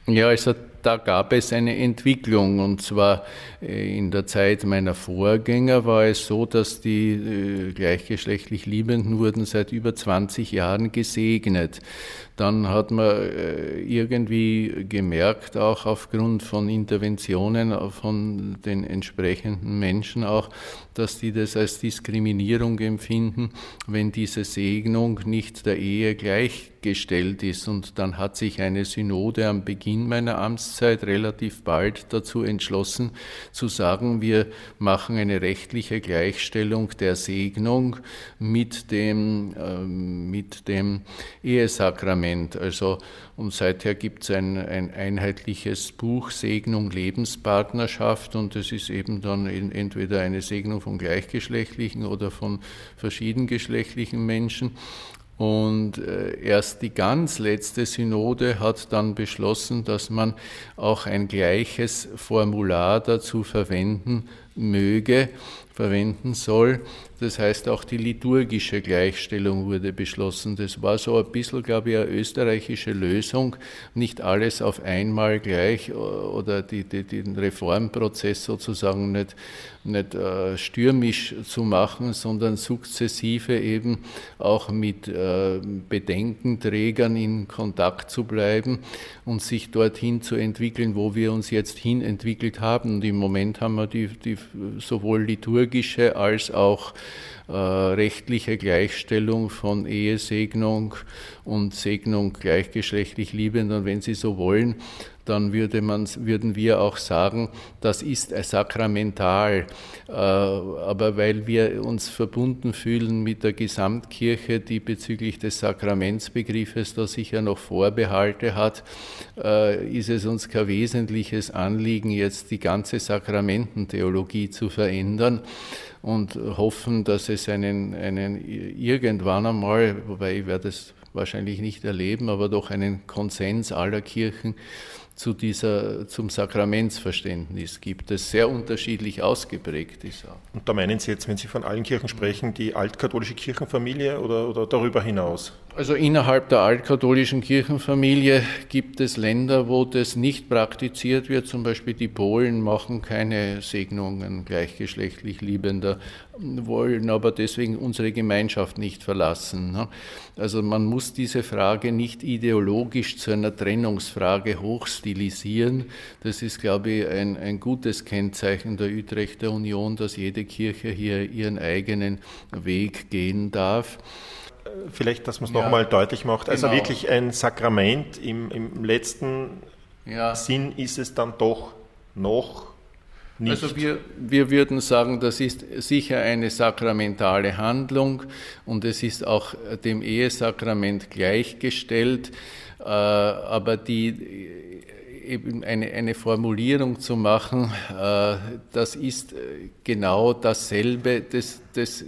Ja, also da gab es eine Entwicklung und zwar äh, in der Zeit meiner Vorgänger war es so, dass die äh, gleichgeschlechtlich Liebenden wurden seit über 20 Jahren gesegnet. Dann hat man äh, irgendwie gemerkt, auch aufgrund von Interventionen von den entsprechenden Menschen auch, dass die das als Diskriminierung empfinden, wenn diese Segnung nicht der Ehe gleichgestellt ist. Und dann hat sich eine Synode am Beginn meiner Amtszeit relativ bald dazu entschlossen, zu sagen, wir machen eine rechtliche Gleichstellung der Segnung mit dem, äh, mit dem Ehesakrament. Also, und seither gibt es ein, ein einheitliches Buch Segnung Lebenspartnerschaft und es ist eben dann entweder eine Segnung von gleichgeschlechtlichen oder von verschiedengeschlechtlichen Menschen. Und äh, erst die ganz letzte Synode hat dann beschlossen, dass man auch ein gleiches Formular dazu verwenden möge, verwenden soll. Das heißt, auch die liturgische Gleichstellung wurde beschlossen. Das war so ein bisschen, glaube ich, eine österreichische Lösung. Nicht alles auf einmal gleich oder die, die, den Reformprozess sozusagen nicht, nicht äh, stürmisch zu machen, sondern sukzessive eben auch mit äh, Bedenkenträgern in Kontakt zu bleiben und sich dorthin zu entwickeln, wo wir uns jetzt hin entwickelt haben. Und im Moment haben wir die, die sowohl liturgische als auch äh, rechtliche Gleichstellung von Ehesegnung und Segnung gleichgeschlechtlich Liebender, wenn Sie so wollen, dann würde man, würden wir auch sagen, das ist sakramental. Äh, aber weil wir uns verbunden fühlen mit der Gesamtkirche, die bezüglich des Sakramentsbegriffes da sicher noch Vorbehalte hat, äh, ist es uns kein wesentliches Anliegen, jetzt die ganze Sakramententheologie zu verändern und hoffen, dass es einen, einen irgendwann einmal, wobei ich werde es wahrscheinlich nicht erleben, aber doch einen Konsens aller Kirchen zu dieser, zum Sakramentsverständnis gibt, das sehr unterschiedlich ausgeprägt ist. Und da meinen Sie jetzt, wenn Sie von allen Kirchen sprechen, die altkatholische Kirchenfamilie oder, oder darüber hinaus? Also innerhalb der altkatholischen Kirchenfamilie gibt es Länder, wo das nicht praktiziert wird. Zum Beispiel die Polen machen keine Segnungen gleichgeschlechtlich Liebender, wollen aber deswegen unsere Gemeinschaft nicht verlassen. Ne? Also man muss diese Frage nicht ideologisch zu einer Trennungsfrage hochstilisieren. Das ist, glaube ich, ein, ein gutes Kennzeichen der Utrechter Union, dass jede Kirche hier ihren eigenen Weg gehen darf vielleicht, dass man es ja, nochmal deutlich macht. Also genau. wirklich ein Sakrament im, im letzten ja. Sinn ist es dann doch noch nicht. Also wir, wir würden sagen, das ist sicher eine sakramentale Handlung und es ist auch dem Ehesakrament gleichgestellt, äh, aber die eben eine, eine Formulierung zu machen, äh, das ist äh, genau dasselbe, das, das äh,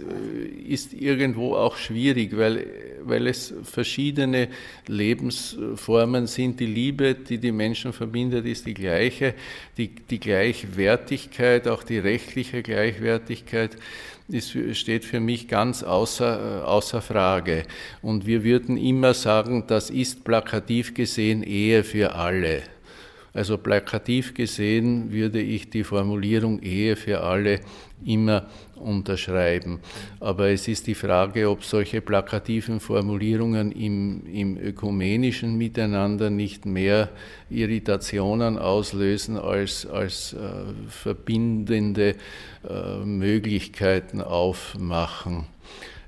ist irgendwo auch schwierig, weil, weil es verschiedene Lebensformen sind. Die Liebe, die die Menschen verbindet, ist die gleiche. Die, die Gleichwertigkeit, auch die rechtliche Gleichwertigkeit, ist, steht für mich ganz außer, außer Frage. Und wir würden immer sagen, das ist plakativ gesehen Ehe für alle. Also plakativ gesehen würde ich die Formulierung Ehe für alle immer unterschreiben. Aber es ist die Frage, ob solche plakativen Formulierungen im, im ökumenischen Miteinander nicht mehr Irritationen auslösen als, als äh, verbindende äh, Möglichkeiten aufmachen.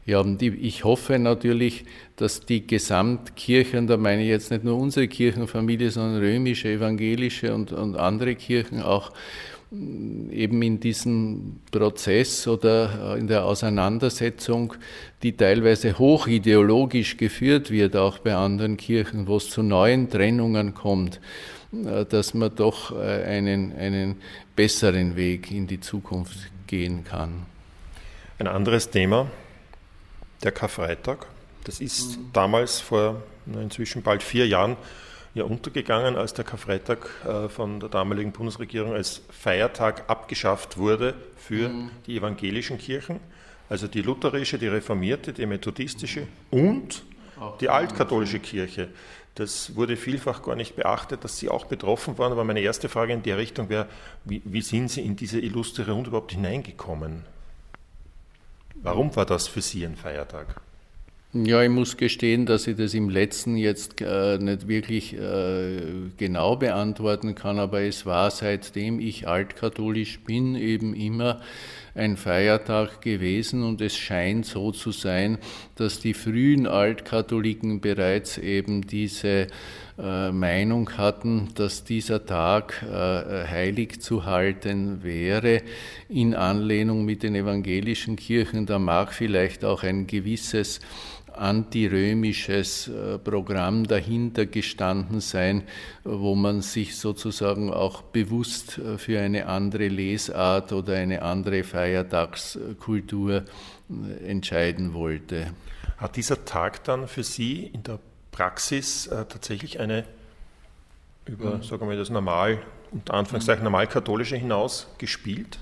Ja, und ich hoffe natürlich, dass die Gesamtkirchen, da meine ich jetzt nicht nur unsere Kirchenfamilie, sondern römische, evangelische und, und andere Kirchen auch eben in diesem Prozess oder in der Auseinandersetzung, die teilweise hochideologisch geführt wird, auch bei anderen Kirchen, wo es zu neuen Trennungen kommt, äh, dass man doch äh, einen, einen besseren Weg in die Zukunft gehen kann. Ein anderes Thema, der Karfreitag. Das ist mhm. damals vor inzwischen bald vier Jahren ja untergegangen, als der Karfreitag äh, von der damaligen Bundesregierung als Feiertag abgeschafft wurde für mhm. die evangelischen Kirchen, also die lutherische, die reformierte, die methodistische und auch die altkatholische Kirche. Das wurde vielfach gar nicht beachtet, dass sie auch betroffen waren. Aber meine erste Frage in der Richtung wäre, wie, wie sind Sie in diese illustre Runde überhaupt hineingekommen? Warum war das für Sie ein Feiertag? Ja, ich muss gestehen, dass ich das im letzten jetzt äh, nicht wirklich äh, genau beantworten kann, aber es war seitdem ich altkatholisch bin eben immer ein Feiertag gewesen und es scheint so zu sein, dass die frühen Altkatholiken bereits eben diese äh, Meinung hatten, dass dieser Tag äh, heilig zu halten wäre, in Anlehnung mit den evangelischen Kirchen. Da mag vielleicht auch ein gewisses antirömisches äh, Programm dahinter gestanden sein, wo man sich sozusagen auch bewusst äh, für eine andere Lesart oder eine andere Feiertagskultur äh, entscheiden wollte. Hat dieser Tag dann für Sie in der Praxis tatsächlich eine über, mhm. sagen wir das normal, unter Anführungszeichen normal katholische hinaus gespielt?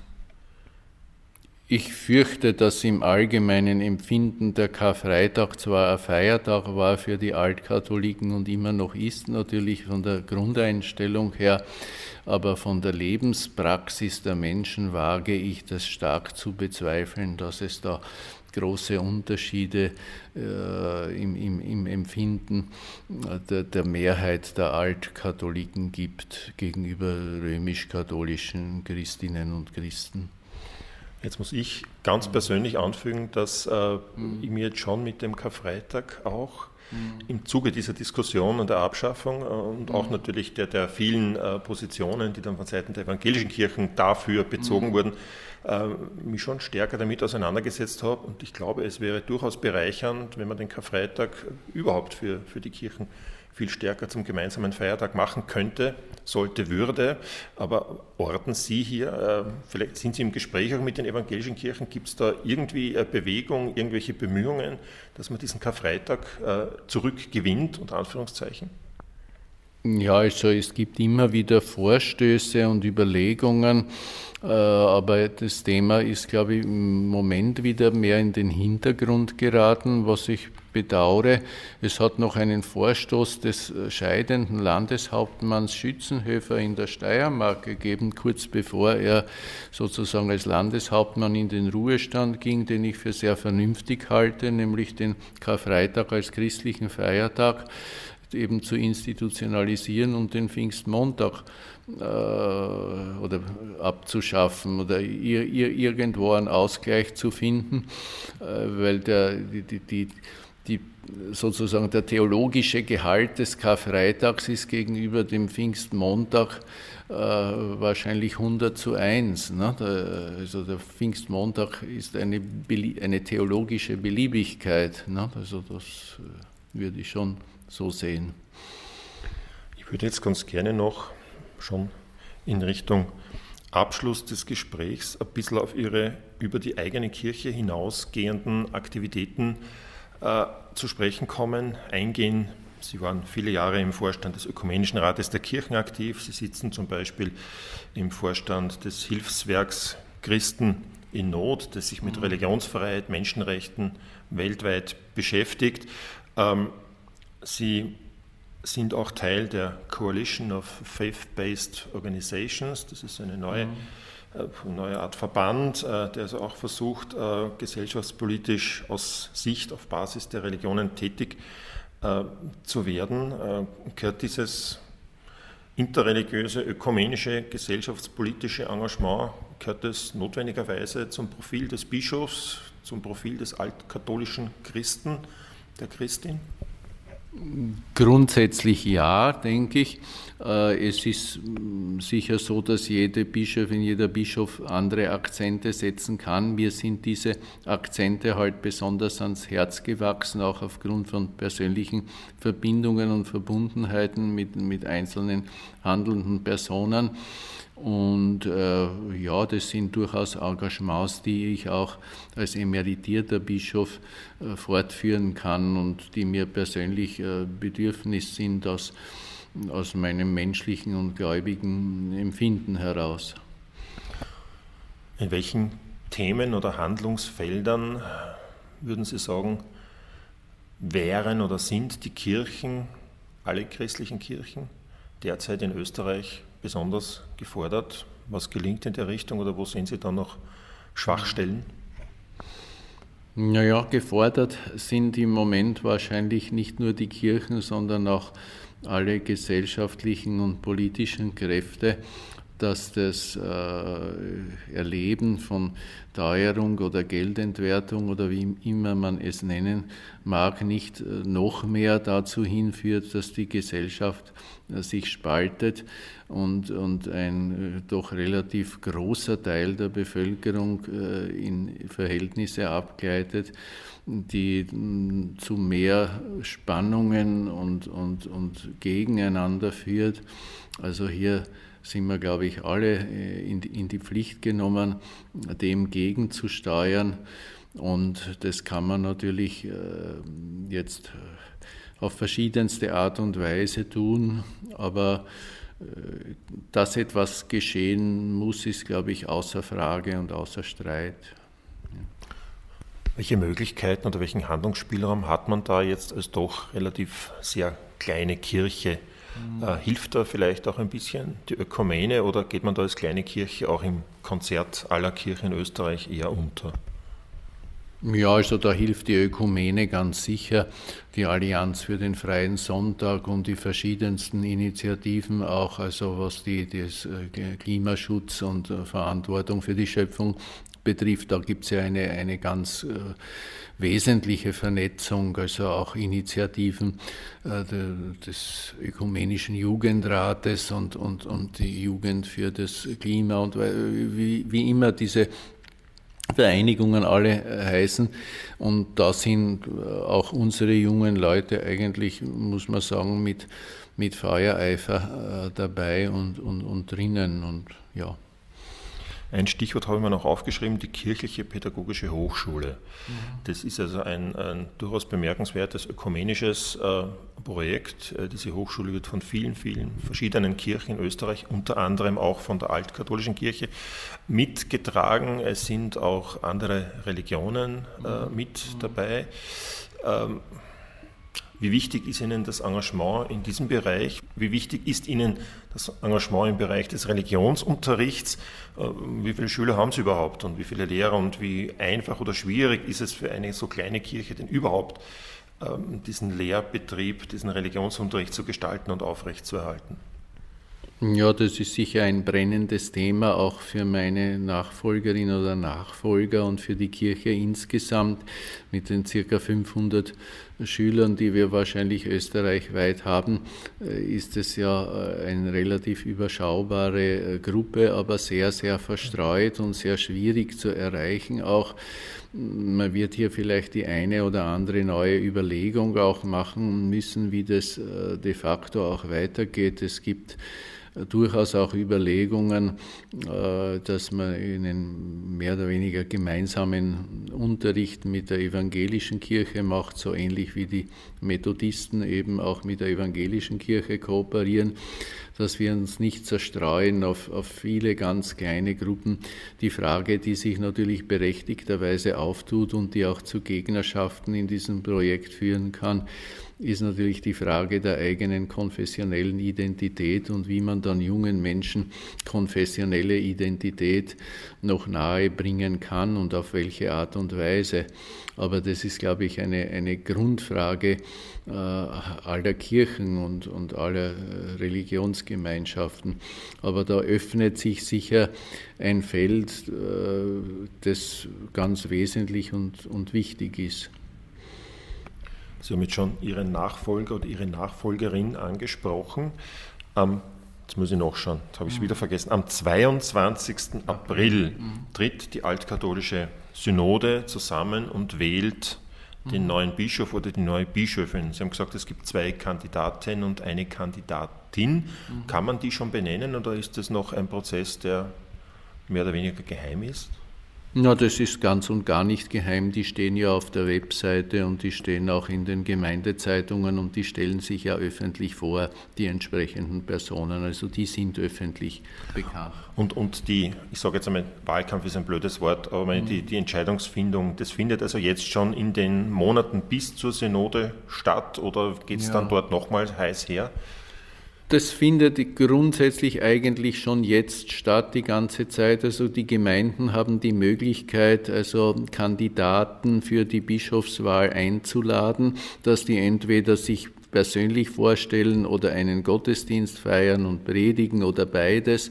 Ich fürchte, dass im allgemeinen Empfinden der Karfreitag zwar ein Feiertag war für die Altkatholiken und immer noch ist, natürlich von der Grundeinstellung her, aber von der Lebenspraxis der Menschen wage ich das stark zu bezweifeln, dass es da große Unterschiede äh, im, im, im, Empfinden der, der, Mehrheit der Altkatholiken gibt gegenüber römisch-katholischen Christinnen und Christen. Jetzt muss ich ganz persönlich anfügen, dass äh, mhm. ich mir jetzt schon mit dem Karfreitag auch mhm. im Zuge dieser Diskussion und der Abschaffung äh, und mhm. auch natürlich der, der vielen äh, Positionen, die dann von Seiten der evangelischen Kirchen dafür bezogen mhm. wurden, äh, mich schon stärker damit auseinandergesetzt habe. Und ich glaube, es wäre durchaus bereichernd, wenn man den Karfreitag überhaupt für, für die Kirchen viel stärker zum gemeinsamen Feiertag machen könnte, sollte, würde. Aber orten Sie hier, äh, vielleicht sind Sie im Gespräch auch mit den evangelischen Kirchen, gibt es da irgendwie Bewegung, irgendwelche Bemühungen, dass man diesen Karfreitag äh, zurückgewinnt, unter Anführungszeichen? Ja, also es gibt immer wieder Vorstöße und Überlegungen, äh, aber das Thema ist, glaube ich, im Moment wieder mehr in den Hintergrund geraten, was ich bedauere. Es hat noch einen Vorstoß des scheidenden Landeshauptmanns Schützenhöfer in der Steiermark gegeben, kurz bevor er sozusagen als Landeshauptmann in den Ruhestand ging, den ich für sehr vernünftig halte, nämlich den Karfreitag als christlichen Feiertag eben zu institutionalisieren und den Pfingstmontag äh, oder abzuschaffen oder ir, ir, irgendwo einen Ausgleich zu finden, äh, weil der, die, die, die, die, sozusagen der theologische Gehalt des Karfreitags ist gegenüber dem Pfingstmontag äh, wahrscheinlich 100 zu 1. Ne? Also der Pfingstmontag ist eine, eine theologische Beliebigkeit. Ne? Also das äh, würde ich schon so sehen. Ich würde jetzt ganz gerne noch schon in Richtung Abschluss des Gesprächs ein bisschen auf Ihre über die eigene Kirche hinausgehenden Aktivitäten äh, zu sprechen kommen, eingehen. Sie waren viele Jahre im Vorstand des Ökumenischen Rates der Kirchen aktiv. Sie sitzen zum Beispiel im Vorstand des Hilfswerks Christen in Not, das sich mit mhm. Religionsfreiheit, Menschenrechten weltweit beschäftigt. Ähm, Sie sind auch Teil der Coalition of Faith-Based Organizations. Das ist eine neue, mhm. äh, neue Art Verband, äh, der also auch versucht, äh, gesellschaftspolitisch aus Sicht auf Basis der Religionen tätig zu werden. Gehört dieses interreligiöse, ökumenische, gesellschaftspolitische Engagement, gehört es notwendigerweise zum Profil des Bischofs, zum Profil des altkatholischen Christen, der Christin? Grundsätzlich ja, denke ich. Äh, es ist mm, sicher so, dass jede Bischofin, jeder Bischof andere Akzente setzen kann. Mir sind diese Akzente halt besonders ans Herz gewachsen, auch aufgrund von persönlichen Verbindungen und Verbundenheiten mit, mit einzelnen handelnden Personen. Und äh, ja, das sind durchaus Engagements, die ich auch als emeritierter Bischof äh, fortführen kann und die mir persönlich äh, Bedürfnis sind aus, aus meinem menschlichen und gläubigen Empfinden heraus. In welchen Themen oder Handlungsfeldern würden Sie sagen, wären oder sind die Kirchen, alle christlichen Kirchen, derzeit in Österreich besonders gefordert? Was gelingt in der Richtung oder wo sehen Sie da noch Schwachstellen? Naja, gefordert sind im Moment wahrscheinlich nicht nur die Kirchen, sondern auch alle gesellschaftlichen und politischen Kräfte, dass das äh, Erleben von Teuerung oder Geldentwertung oder wie immer man es nennen mag, nicht äh, noch mehr dazu hinführt, dass die Gesellschaft äh, sich spaltet und, und ein doch relativ großer Teil der Bevölkerung in Verhältnisse abgleitet, die mm, zu mehr Spannungen und, und, und gegeneinander führt. Also hier sind wir, glaube ich, alle äh, in die, Pflicht genommen, dem gegenzusteuern. Und das kann man natürlich äh, jetzt äh, auf verschiedenste Art und Weise tun, aber dass etwas geschehen muss, ist, glaube ich, außer Frage und außer Streit. Welche Möglichkeiten oder welchen Handlungsspielraum hat man da jetzt als doch relativ sehr kleine Kirche äh, hilft da vielleicht auch ein bisschen die Ökumene oder geht man da als kleine Kirche auch im Konzert aller Kirchen in Österreich eher unter? Ja, also da hilft die Ökumene ganz sicher, die Allianz für den freien Sonntag und die verschiedensten Initiativen auch, also was die, das äh, Klimaschutz und äh, Verantwortung für die Schöpfung betrifft. Da gibt es ja eine, eine ganz äh, wesentliche Vernetzung, also auch Initiativen äh, des Ökumenischen Jugendrates und, und, und die Jugend für das Klima und wie, wie immer diese Vereinigungen alle äh, heißen. Und da sind äh, auch unsere jungen Leute eigentlich, muss man sagen, mit, mit Feuereifer dabei und, und, und drinnen. Und ja. Ein Stichwort habe ich mir noch aufgeschrieben, die kirchliche pädagogische Hochschule. Mhm. Das ist also ein, ein, durchaus bemerkenswertes ökumenisches äh, Projekt. Äh, diese Hochschule wird von vielen, vielen verschiedenen Kirchen in Österreich, unter anderem auch von der altkatholischen Kirche, mitgetragen. Es sind auch andere Religionen äh, mhm. mit dabei. Ähm, wie wichtig ist Ihnen das Engagement in diesem Bereich? Wie wichtig ist Ihnen das Engagement im Bereich des Religionsunterrichts? Äh, wie viele Schüler haben Sie überhaupt und wie viele Lehrer und wie einfach oder schwierig ist es für eine so kleine Kirche denn überhaupt, ähm, diesen Lehrbetrieb, diesen Religionsunterricht zu gestalten und aufrechtzuerhalten? Ja, das ist sicher ein brennendes Thema auch für meine Nachfolgerin oder Nachfolger und für die Kirche insgesamt mit den circa 500 Schülern, die wir wahrscheinlich österreichweit haben, äh, ist es ja äh, eine relativ überschaubare äh, Gruppe, aber sehr, sehr verstreut und sehr schwierig zu erreichen auch. Man wird hier vielleicht die eine oder andere neue Überlegung auch machen müssen, wie das de facto auch weitergeht. Es gibt durchaus auch Überlegungen, äh, dass man einen mehr oder weniger gemeinsamen Unterricht mit der evangelischen Kirche macht, so ähnlich wie die Methodisten eben auch mit der evangelischen Kirche kooperieren. dass wir uns nicht zerstreuen auf, auf viele ganz kleine Gruppen. Die Frage, die sich natürlich berechtigterweise auftut und die auch zu Gegnerschaften in diesem Projekt führen kann, ist natürlich die Frage der eigenen konfessionellen Identität und wie man dann jungen Menschen konfessionelle Identität noch nahe bringen kann und auf welche Art und Weise. Aber das ist, glaube ich, eine, eine Grundfrage äh, aller Kirchen und, und aller Religionsgemeinschaften. Aber da öffnet sich sicher ein Feld, äh, das ganz wesentlich und, und wichtig ist. Sie haben jetzt schon Ihren Nachfolger oder Ihre Nachfolgerin angesprochen. Am, jetzt muss ich nachschauen, jetzt habe ich es mhm. wieder vergessen. Am 22. April mhm. tritt die altkatholische Synode zusammen und wählt den mhm. neuen Bischof oder die neue Bischöfin. Sie haben gesagt, es gibt zwei Kandidatinnen und eine Kandidatin. Mhm. Kann man die schon benennen oder ist das noch ein Prozess, der mehr oder weniger geheim ist? Na, das ist ganz und gar nicht geheim. Die stehen ja auf der Webseite und die stehen auch in den Gemeindezeitungen und die stellen sich ja öffentlich vor, die entsprechenden Personen. Also die sind öffentlich bekannt. Und, und die, ich sage jetzt einmal, Wahlkampf ist ein blödes Wort, aber mhm. die, die Entscheidungsfindung, das findet also jetzt schon in den Monaten bis zur Synode statt oder geht es ja. dann dort nochmal heiß her? Das findet grundsätzlich eigentlich schon jetzt statt, die ganze Zeit. Also die Gemeinden haben die Möglichkeit, also Kandidaten für die Bischofswahl einzuladen, dass die entweder sich persönlich vorstellen oder einen Gottesdienst feiern und predigen oder beides.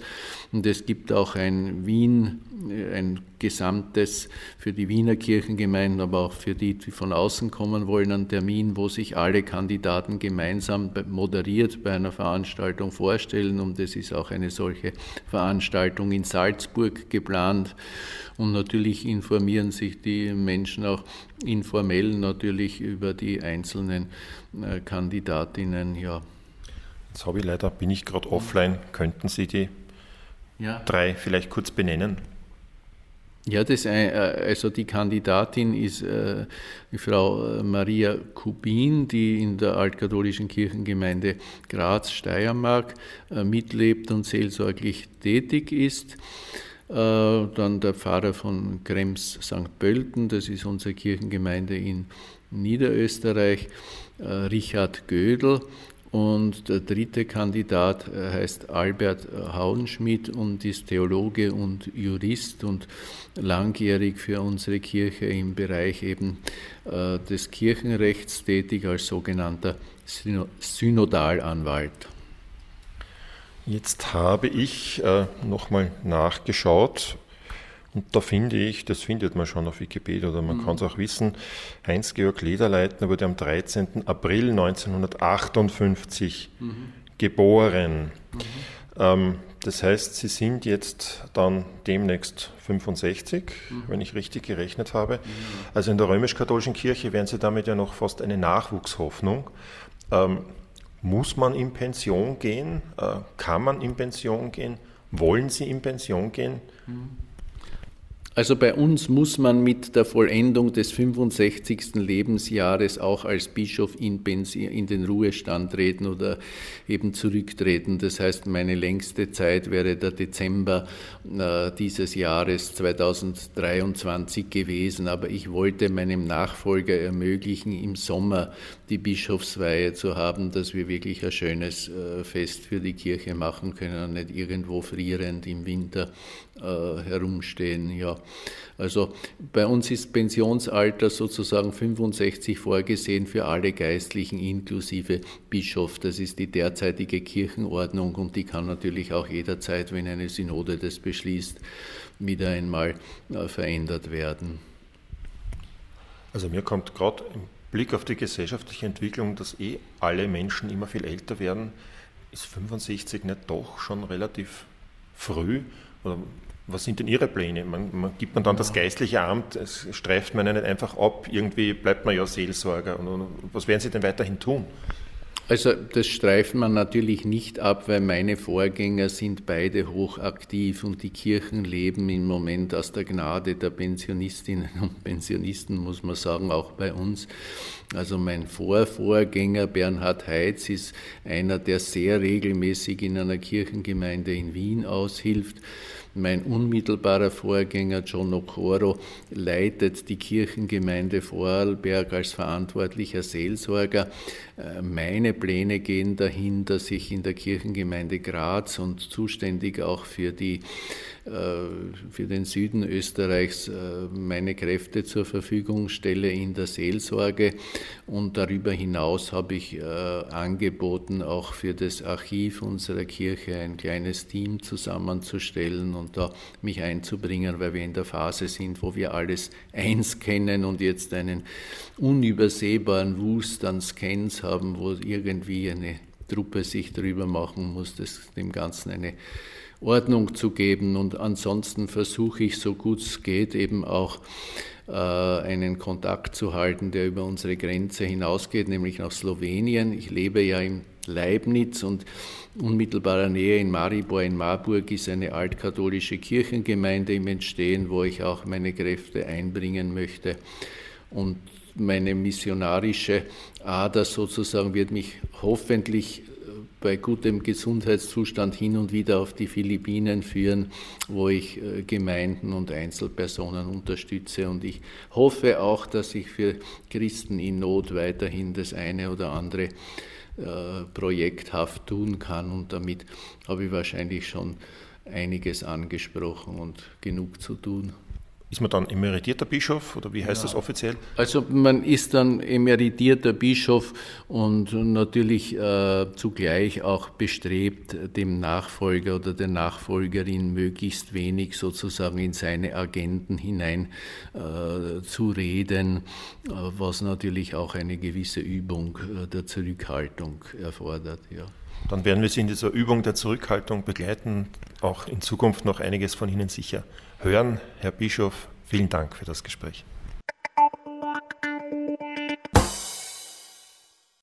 Und es gibt auch ein Wien, ein gesamtes für die Wiener Kirchengemeinden, aber auch für die, die von außen kommen wollen, ein Termin, wo sich alle Kandidaten gemeinsam moderiert bei einer Veranstaltung vorstellen. Und es ist auch eine solche Veranstaltung in Salzburg geplant. Und natürlich informieren sich die Menschen auch informell natürlich über die einzelnen äh, Kandidatinnen. Ja. Jetzt habe ich leider, bin ich gerade offline. Könnten Sie die ja. drei vielleicht kurz benennen? Ja, das, äh, also die Kandidatin ist äh, Frau Maria Kubin, die in der altkatholischen Kirchengemeinde Graz, Steiermark mitlebt und seelsorglich tätig ist. Äh, dann der Pfarrer von Krems St. Pölten, das ist unsere Kirchengemeinde in Niederösterreich, äh, Richard Gödel. Und der dritte Kandidat äh, heißt Albert Hauenschmidt und ist Theologe und Jurist und langjährig für unsere Kirche im Bereich eben des Kirchenrechts tätig als sogenannter Synodalanwalt. Jetzt habe ich äh, nochmal nachgeschaut und da finde ich, das findet man schon auf Wikipedia oder man mhm. kann es auch wissen, Heinz-Georg Lederleitner wurde am 13. April 1958 mhm. geboren. Mhm. Ähm, das heißt, Sie sind jetzt dann demnächst 65, mhm. wenn ich richtig gerechnet habe. Mhm. Also in der römisch-katholischen Kirche wären Sie damit ja noch fast eine Nachwuchshoffnung. Ähm, muss man in Pension gehen? Äh, kann man in Pension gehen? Wollen Sie in Pension gehen? Also bei uns muss man mit der Vollendung des 65. Lebensjahres auch als Bischof in, den Ruhestand treten oder eben zurücktreten. Das heißt, meine längste Zeit wäre der Dezember äh, dieses Jahres 2023 gewesen. Aber ich wollte meinem Nachfolger ermöglichen, im Sommer die Bischofsweihe zu haben, dass wir wirklich ein schönes äh, Fest für die Kirche machen können und nicht irgendwo frierend im Winter herumstehen. Ja. Also bei uns ist Pensionsalter sozusagen 65 vorgesehen für alle Geistlichen inklusive Bischof. Das ist die derzeitige Kirchenordnung und die kann natürlich auch jederzeit, wenn eine Synode das beschließt, wieder einmal äh, verändert werden. Also mir kommt gerade im Blick auf die gesellschaftliche Entwicklung, dass eh alle Menschen immer viel älter werden, ist 65 nicht doch schon relativ früh? Oder was sind denn Ihre Pläne? Man, man, gibt man dann ja. das geistliche Amt, es streift man nicht einfach ab, irgendwie bleibt man ja Seelsorger. Und, und, was werden Sie denn weiterhin tun? Also das streifen wir natürlich nicht ab, weil meine Vorgänger sind beide hochaktiv und die Kirchen leben im Moment aus der Gnade der Pensionistinnen und Pensionisten, muss man sagen, auch bei uns. Also mein Vorvorgänger Bernhard Heitz ist einer, der sehr regelmäßig in einer Kirchengemeinde in Wien aushilft. Mein unmittelbarer Vorgänger John Okoro leitet die Kirchengemeinde Vorarlberg als verantwortlicher Seelsorger. Äh, meine Pläne gehen dahin, dass ich in der Kirchengemeinde Graz und zuständig auch für, die, äh, für den Süden Österreichs äh, meine Kräfte zur Verfügung stelle in der Seelsorge. Und darüber hinaus habe ich angeboten, auch für das Archiv unserer Kirche ein kleines Team zusammenzustellen und da mich einzubringen, weil wir in der Phase sind, wo wir alles eins kennen und jetzt einen unübersehbaren Wust an Scans haben, wo irgendwie eine Truppe sich darüber machen muss, das, dem Ganzen eine Ordnung zu geben. Und ansonsten versuche ich, so gut es geht, eben auch äh, einen Kontakt zu halten, der über unsere Grenze hinausgeht, nämlich nach Slowenien. Ich lebe ja in Leibniz und unmittelbarer Nähe in Maribor in Marburg ist eine altkatholische Kirchengemeinde im Entstehen, wo ich auch meine Kräfte einbringen möchte. Und meine missionarische Ader sozusagen wird mich hoffentlich bei gutem Gesundheitszustand hin und wieder auf die Philippinen führen, wo ich äh, Gemeinden und Einzelpersonen unterstütze. Und ich hoffe auch, dass ich für Christen in Not weiterhin das eine oder andere äh, projekthaft tun kann. Und damit habe ich wahrscheinlich schon einiges angesprochen und genug zu tun. Ist man dann emeritierter Bischof oder wie heißt ja. das offiziell? Also man ist dann emeritierter Bischof und natürlich äh, zugleich auch bestrebt, dem Nachfolger oder der Nachfolgerin möglichst wenig sozusagen in seine Agenten hinein äh, zu reden, äh, was natürlich auch eine gewisse Übung äh, der Zurückhaltung erfordert. Ja. Dann werden wir Sie in dieser Übung der Zurückhaltung begleiten, auch in Zukunft noch einiges von Ihnen sicher hören. Herr Bischof, vielen Dank für das Gespräch.